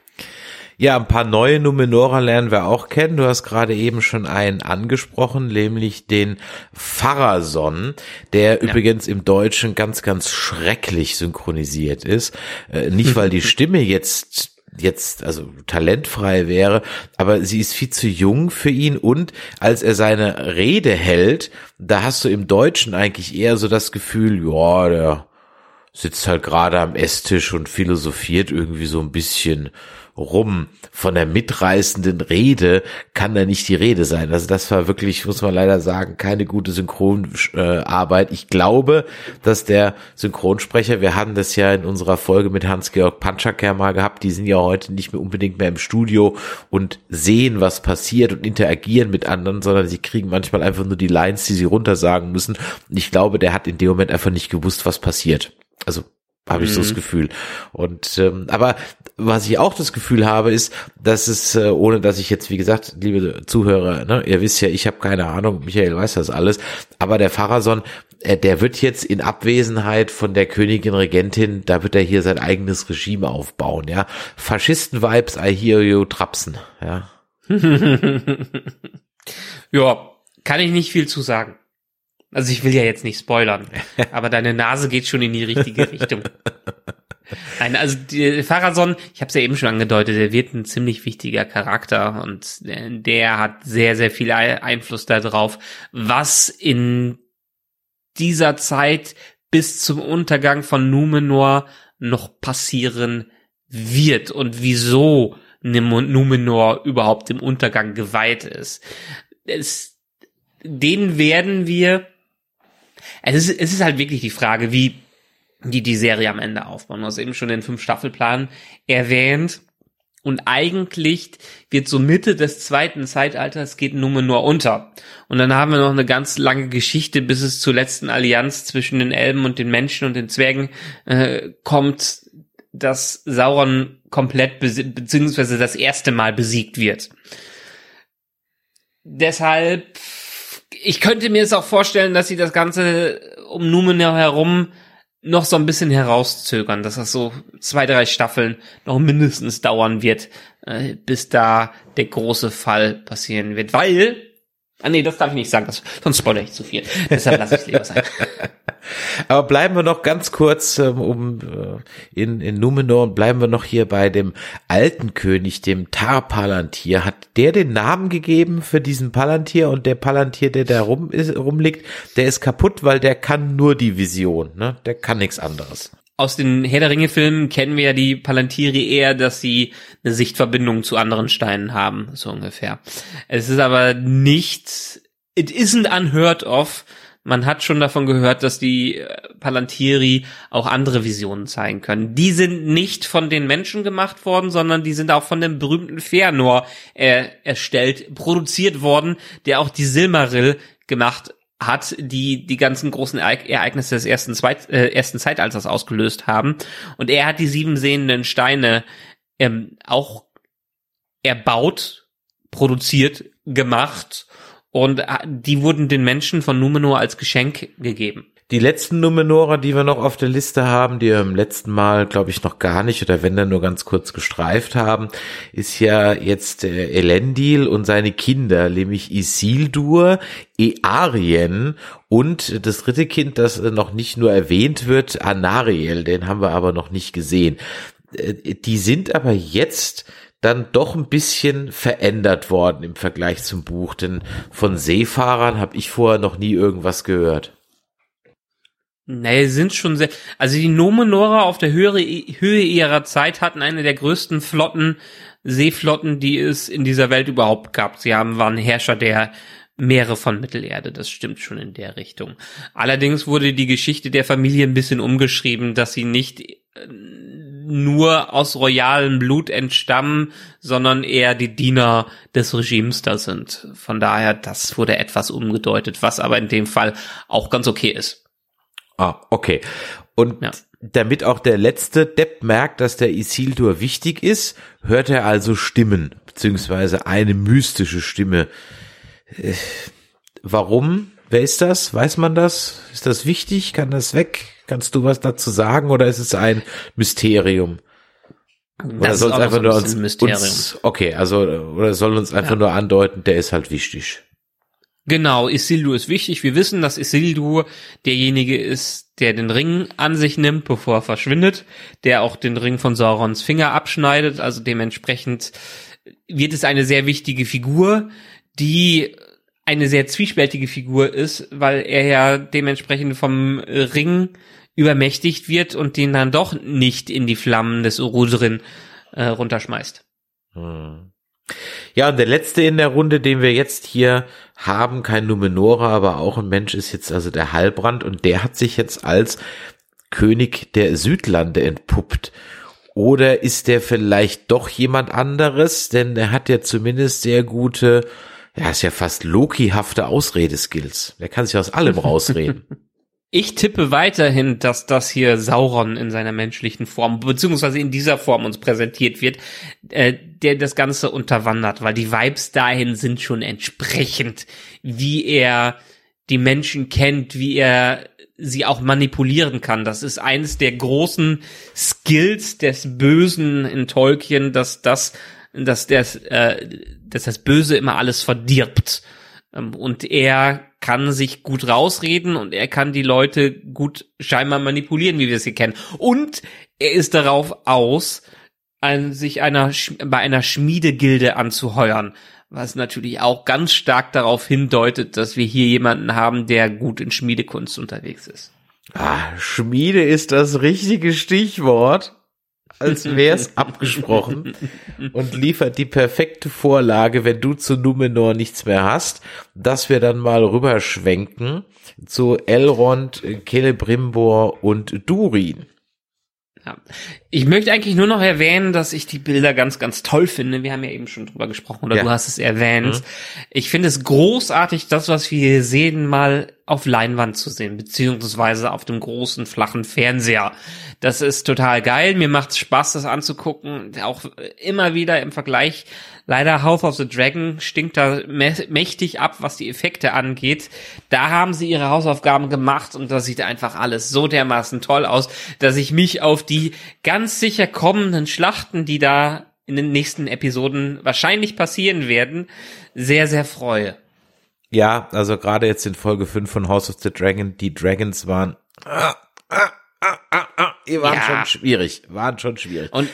Ja, ein paar neue Numenorer lernen wir auch kennen. Du hast gerade eben schon einen angesprochen, nämlich den Pharason, der ja. übrigens im Deutschen ganz, ganz schrecklich synchronisiert ist. Äh, nicht, weil die Stimme jetzt jetzt also talentfrei wäre, aber sie ist viel zu jung für ihn und als er seine Rede hält, da hast du im Deutschen eigentlich eher so das Gefühl, ja, der sitzt halt gerade am Esstisch und philosophiert irgendwie so ein bisschen rum. Von der mitreißenden Rede kann da nicht die Rede sein. Also das war wirklich, muss man leider sagen, keine gute Synchronarbeit. Ich glaube, dass der Synchronsprecher, wir hatten das ja in unserer Folge mit Hans-Georg Panchaker mal gehabt, die sind ja heute nicht mehr unbedingt mehr im Studio und sehen, was passiert und interagieren mit anderen, sondern sie kriegen manchmal einfach nur die Lines, die sie runtersagen müssen. Und ich glaube, der hat in dem Moment einfach nicht gewusst, was passiert. Also habe ich mhm. so das mhm. Gefühl. Und ähm, aber was ich auch das Gefühl habe, ist, dass es, äh, ohne dass ich jetzt, wie gesagt, liebe Zuhörer, ne, ihr wisst ja, ich habe keine Ahnung, Michael weiß das alles, aber der Pharason, äh, der wird jetzt in Abwesenheit von der Königin Regentin, da wird er hier sein eigenes Regime aufbauen, ja. Faschisten-Vibes, I hear you, Trapsen, ja. ja, kann ich nicht viel zu sagen. Also ich will ja jetzt nicht spoilern, aber deine Nase geht schon in die richtige Richtung. Nein, also die, Pharason, ich habe es ja eben schon angedeutet, der wird ein ziemlich wichtiger Charakter und der hat sehr, sehr viel Einfluss darauf, was in dieser Zeit bis zum Untergang von Numenor noch passieren wird und wieso Numenor überhaupt dem Untergang geweiht ist. Es, den werden wir es ist, es ist halt wirklich die Frage, wie die die Serie am Ende aufbauen. Also eben schon den fünf Staffelplan erwähnt. Und eigentlich wird so Mitte des zweiten Zeitalters geht Numenor unter. Und dann haben wir noch eine ganz lange Geschichte, bis es zur letzten Allianz zwischen den Elben und den Menschen und den Zwergen äh, kommt, dass Sauron komplett beziehungsweise das erste Mal besiegt wird. Deshalb, ich könnte mir es auch vorstellen, dass sie das Ganze um Numenor herum noch so ein bisschen herauszögern, dass das so zwei, drei Staffeln noch mindestens dauern wird, äh, bis da der große Fall passieren wird. Weil, ah nee, das darf ich nicht sagen, sonst spoilere ich zu viel. Deshalb lasse ich es lieber sein. Aber bleiben wir noch ganz kurz ähm, um äh, in, in Numenor und bleiben wir noch hier bei dem alten König, dem Tar Palantir. Hat der den Namen gegeben für diesen Palantir und der Palantir, der da rum ist, rumliegt, der ist kaputt, weil der kann nur die Vision, ne? Der kann nichts anderes. Aus den Herr der Ringe Filmen kennen wir ja die Palantiri eher, dass sie eine Sichtverbindung zu anderen Steinen haben, so ungefähr. Es ist aber nicht, it isn't unheard of, man hat schon davon gehört, dass die äh, Palantieri auch andere Visionen zeigen können. Die sind nicht von den Menschen gemacht worden, sondern die sind auch von dem berühmten Fëanor äh, erstellt, produziert worden, der auch die Silmaril gemacht hat, die die ganzen großen Ereignisse des ersten, Zweit, äh, ersten Zeitalters ausgelöst haben. Und er hat die sieben sehenden Steine ähm, auch erbaut, produziert, gemacht und äh, die wurden den Menschen von Numenor als Geschenk gegeben. Die letzten Numenorer, die wir noch auf der Liste haben, die wir im letzten Mal, glaube ich, noch gar nicht oder wenn dann nur ganz kurz gestreift haben, ist ja jetzt äh, Elendil und seine Kinder, nämlich Isildur, Earien und das dritte Kind, das noch nicht nur erwähnt wird, Anariel, den haben wir aber noch nicht gesehen. Äh, die sind aber jetzt dann doch ein bisschen verändert worden im Vergleich zum Buch, denn von Seefahrern habe ich vorher noch nie irgendwas gehört. Nee, sind schon sehr, also die Nomenora auf der Höhe, Höhe ihrer Zeit hatten eine der größten Flotten, Seeflotten, die es in dieser Welt überhaupt gab. Sie haben, waren Herrscher der Meere von Mittelerde, das stimmt schon in der Richtung. Allerdings wurde die Geschichte der Familie ein bisschen umgeschrieben, dass sie nicht äh, nur aus royalem Blut entstammen, sondern eher die Diener des Regimes da sind. Von daher, das wurde etwas umgedeutet, was aber in dem Fall auch ganz okay ist. Ah, okay. Und ja. damit auch der letzte Depp merkt, dass der Isildur wichtig ist, hört er also Stimmen, beziehungsweise eine mystische Stimme. Äh, warum? Wer ist das? Weiß man das? Ist das wichtig? Kann das weg? Kannst du was dazu sagen oder ist es ein Mysterium? Oder das soll es einfach nur uns, uns, okay, also oder soll uns einfach ja. nur andeuten, der ist halt wichtig. Genau, Isildur ist wichtig. Wir wissen, dass Isildur derjenige ist, der den Ring an sich nimmt, bevor er verschwindet, der auch den Ring von Saurons Finger abschneidet. Also dementsprechend wird es eine sehr wichtige Figur, die eine sehr zwiespältige Figur ist, weil er ja dementsprechend vom Ring übermächtigt wird und den dann doch nicht in die Flammen des Urudrin äh, runterschmeißt. Hm. Ja, und der letzte in der Runde, den wir jetzt hier haben, kein Numenora, aber auch ein Mensch ist jetzt also der Halbrand und der hat sich jetzt als König der Südlande entpuppt. Oder ist der vielleicht doch jemand anderes? Denn er hat ja zumindest sehr gute, ja, ist ja fast Loki-hafte Ausredeskills. Der kann sich aus allem rausreden. Ich tippe weiterhin, dass das hier Sauron in seiner menschlichen Form, beziehungsweise in dieser Form uns präsentiert wird, äh, der das Ganze unterwandert, weil die Vibes dahin sind schon entsprechend, wie er die Menschen kennt, wie er sie auch manipulieren kann. Das ist eines der großen Skills des Bösen in Tolkien, dass das, dass das, äh, dass das Böse immer alles verdirbt. Ähm, und er kann sich gut rausreden und er kann die Leute gut scheinbar manipulieren, wie wir es hier kennen. Und er ist darauf aus, an, sich einer, bei einer Schmiedegilde anzuheuern, was natürlich auch ganz stark darauf hindeutet, dass wir hier jemanden haben, der gut in Schmiedekunst unterwegs ist. Ah, Schmiede ist das richtige Stichwort. Als wär's abgesprochen und liefert die perfekte Vorlage, wenn du zu Numenor nichts mehr hast, dass wir dann mal rüberschwenken zu Elrond, Celebrimbor und Durin. Ja. Ich möchte eigentlich nur noch erwähnen, dass ich die Bilder ganz, ganz toll finde. Wir haben ja eben schon drüber gesprochen oder Ja. du hast es erwähnt. Mhm. Ich finde es großartig, das, was wir hier sehen, mal auf Leinwand zu sehen, beziehungsweise auf dem großen, flachen Fernseher. Das ist total geil. Mir macht es Spaß, das anzugucken. Auch immer wieder im Vergleich. Leider House of the Dragon stinkt da mä- mächtig ab, was die Effekte angeht. Da haben sie ihre Hausaufgaben gemacht und da sieht einfach alles so dermaßen toll aus, dass ich mich auf die ganz sicher kommenden Schlachten, die da in den nächsten Episoden wahrscheinlich passieren werden, sehr, sehr freue. Ja, also gerade jetzt in Folge 5 von House of the Dragon, die Dragons waren, ah, ah, ah, ah, ah, die waren Ja. schon schwierig, waren schon schwierig. Und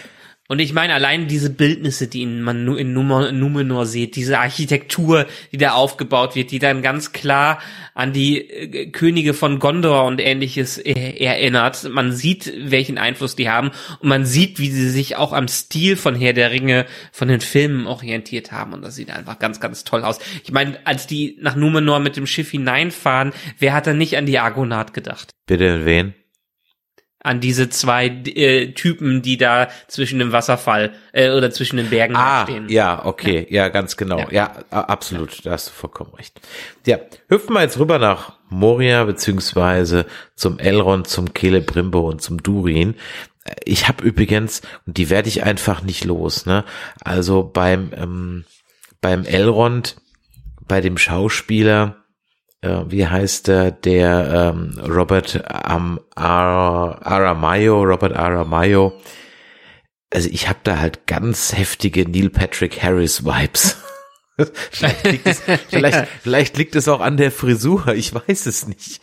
und ich meine, allein diese Bildnisse, die man nu- in Numenor, Numenor sieht, diese Architektur, die da aufgebaut wird, die dann ganz klar an die äh, Könige von Gondor und ähnliches äh, erinnert. Man sieht, welchen Einfluss die haben und man sieht, wie sie sich auch am Stil von Herr der Ringe, von den Filmen orientiert haben und das sieht einfach ganz, ganz toll aus. Ich meine, als die nach Numenor mit dem Schiff hineinfahren, wer hat da nicht an die Argonath gedacht? Bitte wen? An diese zwei äh, Typen, die da zwischen dem Wasserfall äh, oder zwischen den Bergen Ah, stehen. ja, okay, ja, ganz genau. Ja. Ja, absolut, da hast du vollkommen recht. Ja, hüpfen wir jetzt rüber nach Moria, beziehungsweise zum Elrond, zum Celebrimbo und zum Durin. Ich habe übrigens, und die werde ich einfach nicht los, ne? Also beim, ähm, beim Elrond, bei dem Schauspieler, äh, wie heißt der, der ähm, Robert Am Ar Aramayo, Robert Aramayo, also ich habe da halt ganz heftige Neil Patrick Harris Vibes. vielleicht, liegt es, vielleicht, vielleicht liegt es auch an der Frisur, ich weiß es nicht.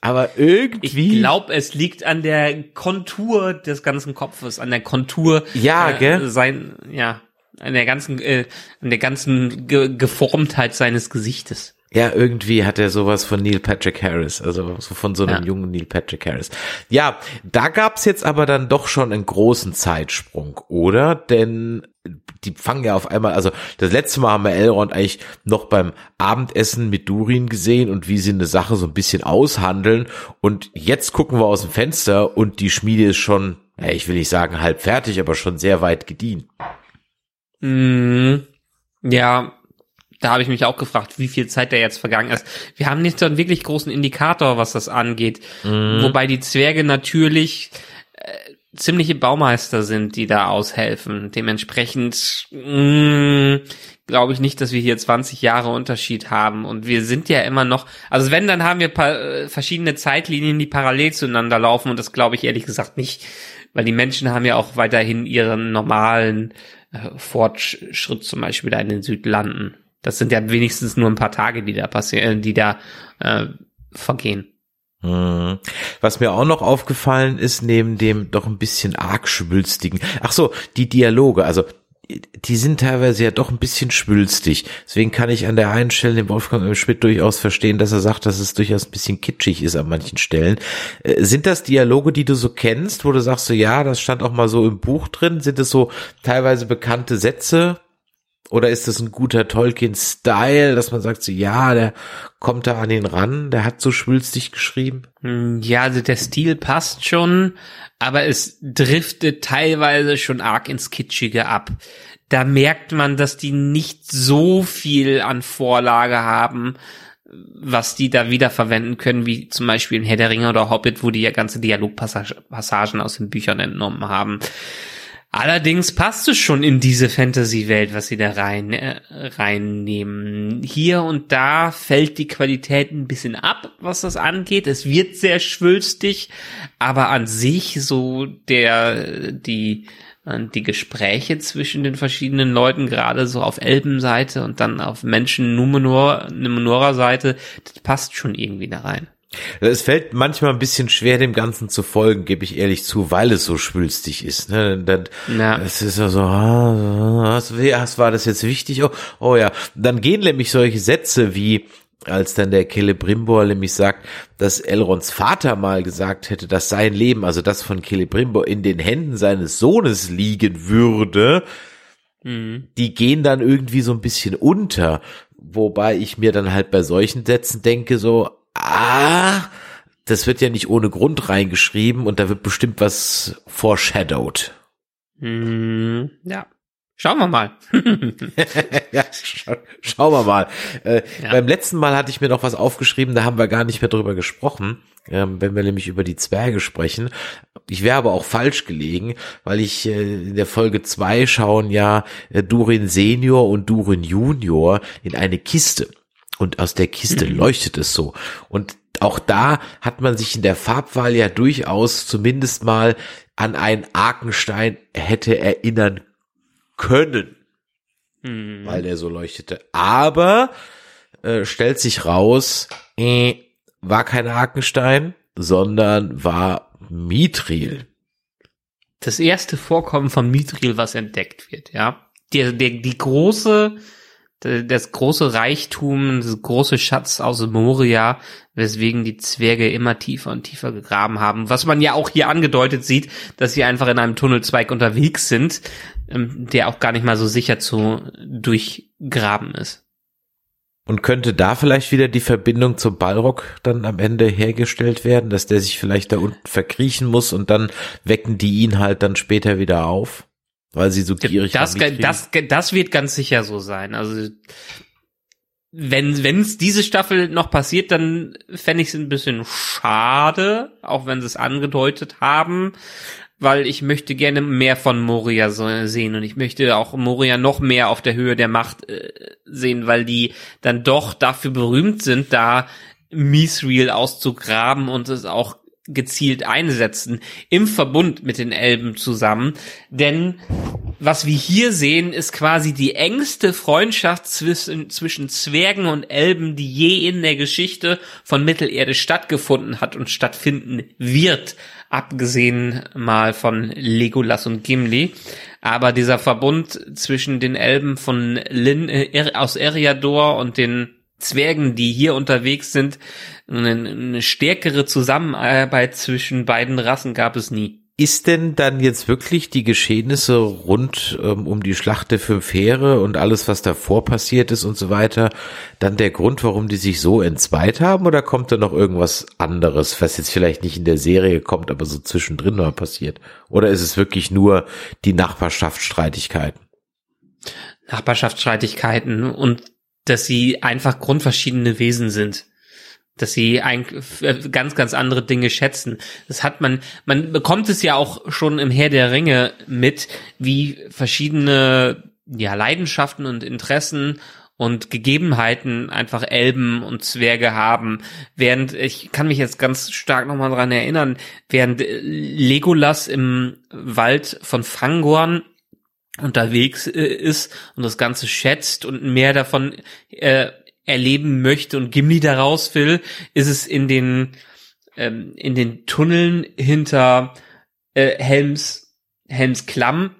Aber Ich irgendwie. glaube, es liegt an der Kontur des ganzen Kopfes, an der Kontur Ja, gell? sein, ja, an der ganzen, äh, an der ganzen Ge Geformtheit seines Gesichtes. Ja, irgendwie hat er sowas von Neil Patrick Harris, also so von so einem Ja. jungen Neil Patrick Harris. Ja, da gab's jetzt aber dann doch schon einen großen Zeitsprung, oder? Denn die fangen ja auf einmal, also das letzte Mal haben wir Elrond eigentlich noch beim Abendessen mit Durin gesehen und wie sie eine Sache so ein bisschen aushandeln und jetzt gucken wir aus dem Fenster und die Schmiede ist schon, ich will nicht sagen halb fertig, aber schon sehr weit gediehen. Mhm. Ja, da habe ich mich auch gefragt, wie viel Zeit da jetzt vergangen ist. Wir haben nicht so einen wirklich großen Indikator, was das angeht. Wobei die Zwerge natürlich äh, ziemliche Baumeister sind, die da aushelfen. Dementsprechend glaube ich nicht, dass wir hier 20 Jahre Unterschied haben. Und wir sind ja immer noch, also wenn, dann haben wir äh, verschiedene Zeitlinien, die parallel zueinander laufen. Und das glaube ich ehrlich gesagt nicht. Weil die Menschen haben ja auch weiterhin ihren normalen äh, Fortschritt zum Beispiel da in den Südlanden. Das sind ja wenigstens nur ein paar Tage, die da passieren, die da äh, vergehen. Mhm. Was mir auch noch aufgefallen ist, neben dem doch ein bisschen arg schwülstigen, ach so, die Dialoge, also die sind teilweise ja doch ein bisschen schwülstig. Deswegen kann ich an der einen Stelle den Wolfgang. Schmidt durchaus verstehen, dass er sagt, dass es durchaus ein bisschen kitschig ist an manchen Stellen. Äh, Sind das Dialoge, die du so kennst, wo du sagst so, ja, das stand auch mal so im Buch drin? Sind es so teilweise bekannte Sätze? Oder ist das ein guter Tolkien-Style, dass man sagt so, ja, der kommt da an ihn ran, der hat so schwülstig geschrieben? Hm, Ja, also der Stil passt schon, aber es driftet teilweise schon arg ins Kitschige ab. Da merkt man, dass die nicht so viel an Vorlage haben, was die da wieder verwenden können, wie zum Beispiel in Herr der Ringe oder Hobbit, wo die ja ganze Dialogpassagen aus den Büchern entnommen haben. Allerdings passt es schon in diese Fantasy-Welt, was sie da rein äh, reinnehmen. Hier und da fällt die Qualität ein bisschen ab, was das angeht. Es wird sehr schwülstig, aber an sich so der die die Gespräche zwischen den verschiedenen Leuten, gerade so auf Elbenseite und dann auf Menschen Numenor, Numenorer Seite, das passt schon irgendwie da rein. Es fällt manchmal ein bisschen schwer, dem Ganzen zu folgen, gebe ich ehrlich zu, weil es so schwülstig ist. Ne? Dann, Ja. Es ist ja so, ah, was, was war das jetzt wichtig? Oh, oh ja, dann gehen nämlich solche Sätze wie, als dann der Celebrimbor nämlich sagt, dass Elrons Vater mal gesagt hätte, dass sein Leben, also das von Celebrimbor, in den Händen seines Sohnes liegen würde, mhm. die gehen dann irgendwie so ein bisschen unter. Wobei ich mir dann halt bei solchen Sätzen denke, so, ah, das wird ja nicht ohne Grund reingeschrieben und da wird bestimmt was foreshadowed. Mhm, ja. Schauen wir mal. ja, scha schauen wir mal. Äh, ja. Beim letzten Mal hatte ich mir noch was aufgeschrieben, da haben wir gar nicht mehr drüber gesprochen, ähm, wenn wir nämlich über die Zwerge sprechen. Ich wäre aber auch falsch gelegen, weil ich äh, in der Folge zwei schauen ja äh, Durin Senior und Durin Junior in eine Kiste. Und aus der Kiste mhm. leuchtet es so. Und auch da hat man sich in der Farbwahl ja durchaus zumindest mal an einen Arkenstein hätte erinnern können, hm. weil der so leuchtete. Aber äh, stellt sich raus, äh, war kein Hakenstein, sondern war Mithril. Das erste Vorkommen von Mithril, was entdeckt wird, ja. Der, der, die große, das große Reichtum, das große Schatz aus Moria, weswegen die Zwerge immer tiefer und tiefer gegraben haben. Was man ja auch hier angedeutet sieht, dass sie einfach in einem Tunnelzweig unterwegs sind, ähm, der auch gar nicht mal so sicher zu durchgraben ist. Und könnte da vielleicht wieder die Verbindung zum Ballrock dann am Ende hergestellt werden, dass der sich vielleicht da unten verkriechen muss und dann wecken die ihn halt dann später wieder auf, weil sie so gierig das, das, das wird ganz sicher so sein. Also wenn wenn es diese Staffel noch passiert, dann fände ich es ein bisschen schade, auch wenn sie es angedeutet haben weil ich möchte gerne mehr von Moria sehen und ich möchte auch Moria noch mehr auf der Höhe der Macht äh, sehen, weil die dann doch dafür berühmt sind, da Mithril auszugraben und es auch gezielt einsetzen im Verbund mit den Elben zusammen. Denn was wir hier sehen, ist quasi die engste Freundschaft zwischen, zwischen Zwergen und Elben, die je in der Geschichte von Mittelerde stattgefunden hat und stattfinden wird abgesehen mal von Legolas und Gimli. Aber dieser Verbund zwischen den Elben von Lin äh, aus Eriador und den Zwergen, die hier unterwegs sind, eine, eine stärkere Zusammenarbeit zwischen beiden Rassen gab es nie. Ist denn dann jetzt wirklich die Geschehnisse rund ähm, um die Schlacht der fünf Heere und alles, was davor passiert ist und so weiter, dann der Grund, warum die sich so entzweit haben? Oder kommt da noch irgendwas anderes, was jetzt vielleicht nicht in der Serie kommt, aber so zwischendrin mal passiert? Oder ist es wirklich nur die Nachbarschaftsstreitigkeiten? Nachbarschaftsstreitigkeiten und dass sie einfach grundverschiedene Wesen sind dass sie eigentlich äh, ganz, ganz andere Dinge schätzen. Das hat man, man bekommt es ja auch schon im Herr der Ringe mit, wie verschiedene, ja, Leidenschaften und Interessen und Gegebenheiten einfach Elben und Zwerge haben. Während, ich kann mich jetzt ganz stark nochmal dran erinnern, während Legolas im Wald von Fangorn unterwegs äh, ist und das Ganze schätzt und mehr davon äh, erleben möchte und Gimli daraus will, ist es in den ähm, in den Tunneln hinter äh, Helms Helms Klamm.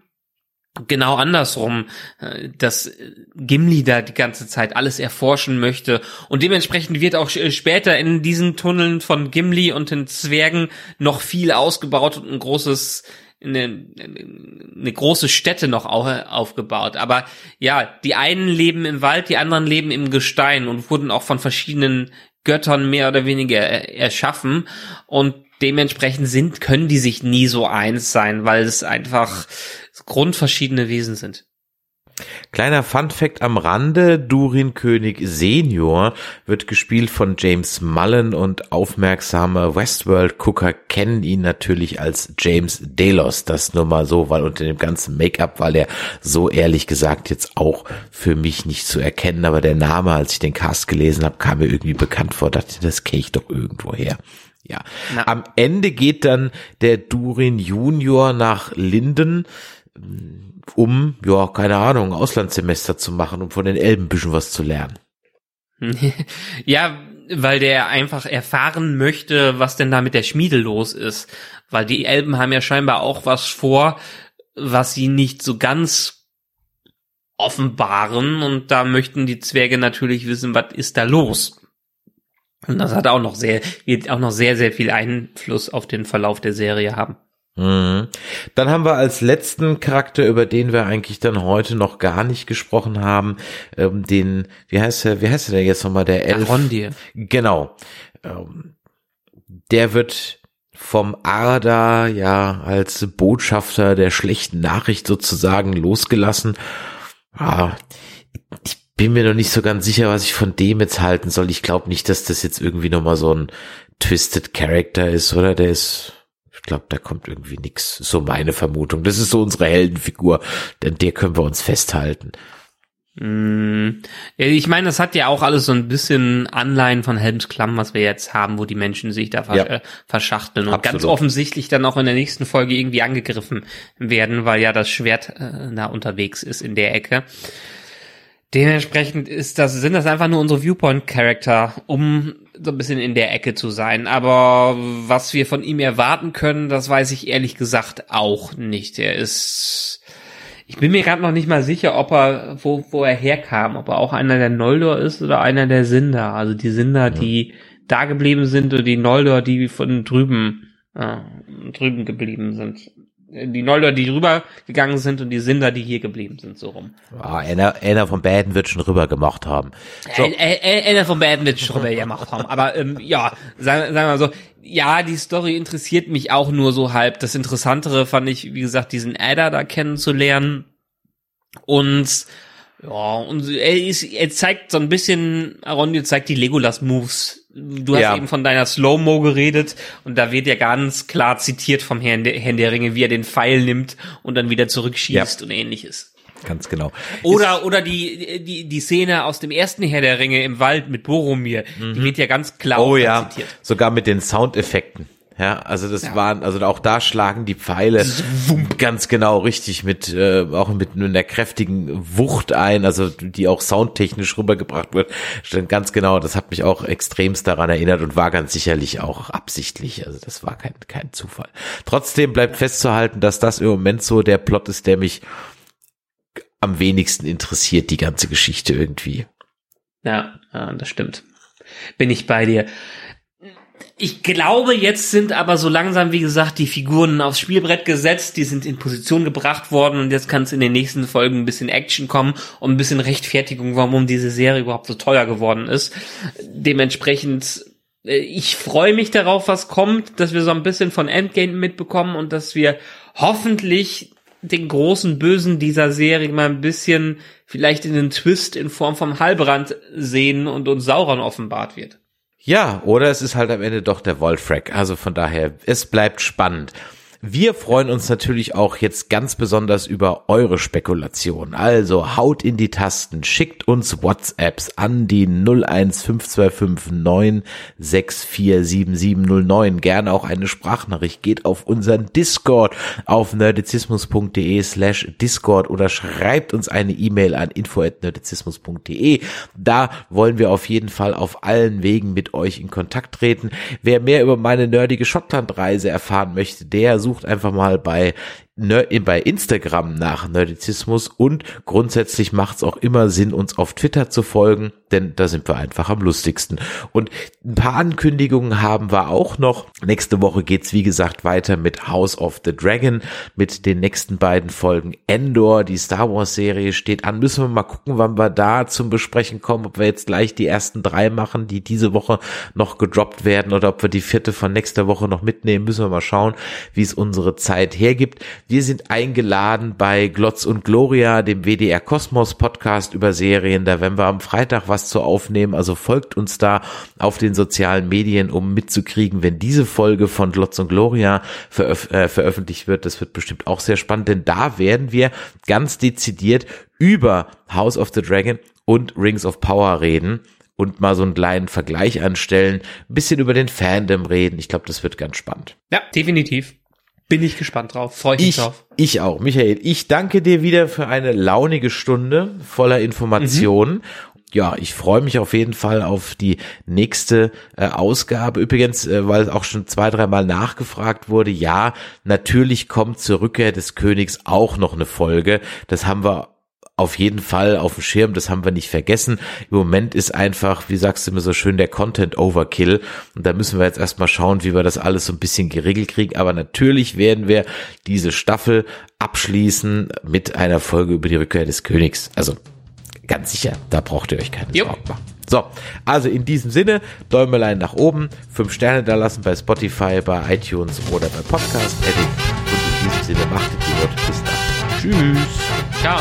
Genau andersrum, äh, dass Gimli da die ganze Zeit alles erforschen möchte. Und dementsprechend wird auch später in diesen Tunneln von Gimli und den Zwergen noch viel ausgebaut und ein großes eine, eine große Stätte noch aufgebaut. Aber ja, die einen leben im Wald, die anderen leben im Gestein und wurden auch von verschiedenen Göttern mehr oder weniger erschaffen. Und dementsprechend sind, können die sich nie so eins sein, weil es einfach grundverschiedene Wesen sind. Kleiner Funfact am Rande, Durin König Senior wird gespielt von James Mullen und aufmerksame Westworld-Gucker kennen ihn natürlich als James Delos. Das nur mal so, weil unter dem ganzen Make-up, weil er so ehrlich gesagt jetzt auch für mich nicht zu erkennen, aber der Name, als ich den Cast gelesen habe, kam mir irgendwie bekannt vor, dachte, das kenne ich doch irgendwo her. Ja. Na. Am Ende geht dann der Durin Junior nach Linden um, ja, keine Ahnung, Auslandssemester zu machen, um von den Elben ein bisschen was zu lernen. ja, weil der einfach erfahren möchte, was denn da mit der Schmiede los ist. Weil die Elben haben ja scheinbar auch was vor, was sie nicht so ganz offenbaren und da möchten die Zwerge natürlich wissen, was ist da los. Und das hat auch noch sehr, wird auch noch sehr, sehr viel Einfluss auf den Verlauf der Serie haben. Mhm. Dann haben wir als letzten Charakter, über den wir eigentlich dann heute noch gar nicht gesprochen haben, ähm, den, wie heißt er, wie heißt er denn jetzt nochmal, der Elf? Arondir. Genau. Ähm, der wird vom Arda ja als Botschafter der schlechten Nachricht sozusagen losgelassen. Ah, ich bin mir noch nicht so ganz sicher, was ich von dem jetzt halten soll. Ich glaube nicht, dass das jetzt irgendwie nochmal so ein Twisted Character ist, oder? Der ist, glaube, da kommt irgendwie nix. So meine Vermutung. Das ist so unsere Heldenfigur, denn der können wir uns festhalten. Mm, Ich meine, das hat ja auch alles so ein bisschen Anleihen von Helms Klamm, was wir jetzt haben, wo die Menschen sich da versch Ja. äh, verschachteln und Absolut. ganz offensichtlich dann auch in der nächsten Folge irgendwie angegriffen werden, weil ja das Schwert äh, da unterwegs ist in der Ecke. Dementsprechend ist das, sind das einfach nur unsere Viewpoint-Charakter, um so ein bisschen in der Ecke zu sein. Aber was wir von ihm erwarten können, das weiß ich ehrlich gesagt auch nicht. Er ist, ich bin mir gerade noch nicht mal sicher, ob er, wo, wo er herkam, ob er auch einer der Noldor ist oder einer der Sinder. Also die Sinder, die da geblieben sind und die Noldor, die von drüben, äh, drüben geblieben sind. Die Noldor, die rüber gegangen sind und die Sinder, die hier geblieben sind, so rum. Ah, einer, einer von beiden wird schon rüber gemacht haben. So. Einer von beiden wird schon gemacht haben. Aber ähm, ja, sagen, sagen wir mal so, ja, die Story interessiert mich auch nur so halb. Das Interessantere fand ich, wie gesagt, diesen Adder da kennenzulernen. Und ja, und er, ist, er zeigt so ein bisschen, Arondir zeigt die Legolas-Moves. Du hast Ja. eben von deiner Slow-Mo geredet und da wird ja ganz klar zitiert vom Herrn der, Herrn der Ringe, wie er den Pfeil nimmt und dann wieder zurückschießt und ähnliches. Ganz genau. Oder, oder die, die, die Szene aus dem ersten Herr der Ringe im Wald mit Boromir, die wird ja ganz klar Oh ja, zitiert. sogar mit den Soundeffekten. Ja, also das Ja. waren, also auch da schlagen die Pfeile ganz genau richtig mit, äh, auch mit einer kräftigen Wucht ein, also die auch soundtechnisch rübergebracht wird. Stimmt ganz genau, das hat mich auch extremst daran erinnert und war ganz sicherlich auch absichtlich. Also das war kein, kein Zufall. Trotzdem bleibt festzuhalten, dass das im Moment so der Plot ist, der mich am wenigsten interessiert, die ganze Geschichte irgendwie. Ja, das stimmt. Bin ich bei dir. Ich glaube, jetzt sind aber so langsam, wie gesagt, die Figuren aufs Spielbrett gesetzt, die sind in Position gebracht worden und jetzt kann es in den nächsten Folgen ein bisschen Action kommen und ein bisschen Rechtfertigung, warum diese Serie überhaupt so teuer geworden ist. Dementsprechend, äh, ich freue mich darauf, was kommt, dass wir so ein bisschen von Endgame mitbekommen und dass wir hoffentlich den großen Bösen dieser Serie mal ein bisschen vielleicht in den Twist in Form vom Halbrand sehen und uns Sauron offenbart wird. Ja, oder es ist halt am Ende doch der Wolfrack. Also von daher, es bleibt spannend. Wir freuen uns natürlich auch jetzt ganz besonders über eure Spekulation. Also haut in die Tasten, schickt uns WhatsApps an die 0152596477709. Gerne auch eine Sprachnachricht. Geht auf unseren Discord auf nerdizismus.de slash Discord oder schreibt uns eine E-Mail an info.nerdizismus.de. Da wollen wir auf jeden Fall auf allen Wegen mit euch in Kontakt treten. Wer mehr über meine nerdige Schottlandreise erfahren möchte, der sucht einfach mal bei bei Instagram nach Nerdizismus und grundsätzlich macht es auch immer Sinn, uns auf Twitter zu folgen, denn da sind wir einfach am lustigsten. Und ein paar Ankündigungen haben wir auch noch. Nächste Woche geht's wie gesagt weiter mit House of the Dragon, mit den nächsten beiden Folgen Endor, die Star Wars Serie steht an. Müssen wir mal gucken, wann wir da zum Besprechen kommen, ob wir jetzt gleich die ersten drei machen, die diese Woche noch gedroppt werden oder ob wir die vierte von nächster Woche noch mitnehmen. Müssen wir mal schauen, wie es unsere Zeit hergibt. Wir sind eingeladen bei Glotz und Gloria, dem WDR Kosmos Podcast über Serien. Da werden wir am Freitag was zu aufnehmen. Also folgt uns da auf den sozialen Medien, um mitzukriegen, wenn diese Folge von Glotz und Gloria veröf äh, veröffentlicht wird. Das wird bestimmt auch sehr spannend, denn da werden wir ganz dezidiert über House of the Dragon und Rings of Power reden und mal so einen kleinen Vergleich anstellen, ein bisschen über den Fandom reden. Ich glaube, das wird ganz spannend. Ja, definitiv. Bin ich gespannt drauf. Freue ich mich Ich, drauf. ich auch. Michael, ich danke dir wieder für eine launige Stunde voller Informationen. Ja, ich freue mich auf jeden Fall auf die nächste äh, Ausgabe. Übrigens, äh, weil auch schon zwei, dreimal nachgefragt wurde, ja, natürlich kommt zur Rückkehr des Königs auch noch eine Folge. Das haben wir auf jeden Fall auf dem Schirm, das haben wir nicht vergessen. Im Moment ist einfach, wie sagst du immer so schön, der Content Overkill. Und da müssen wir jetzt erstmal schauen, wie wir das alles so ein bisschen geregelt kriegen. Aber natürlich werden wir diese Staffel abschließen mit einer Folge über die Rückkehr des Königs. Also ganz sicher, da braucht ihr euch keine. Sorgen machen. So, also in diesem Sinne, Däumelein nach oben, fünf Sterne da lassen bei Spotify, bei iTunes oder bei Podcast. Und in diesem Sinne, macht es gut. Bis dann. Tschüss. Ciao.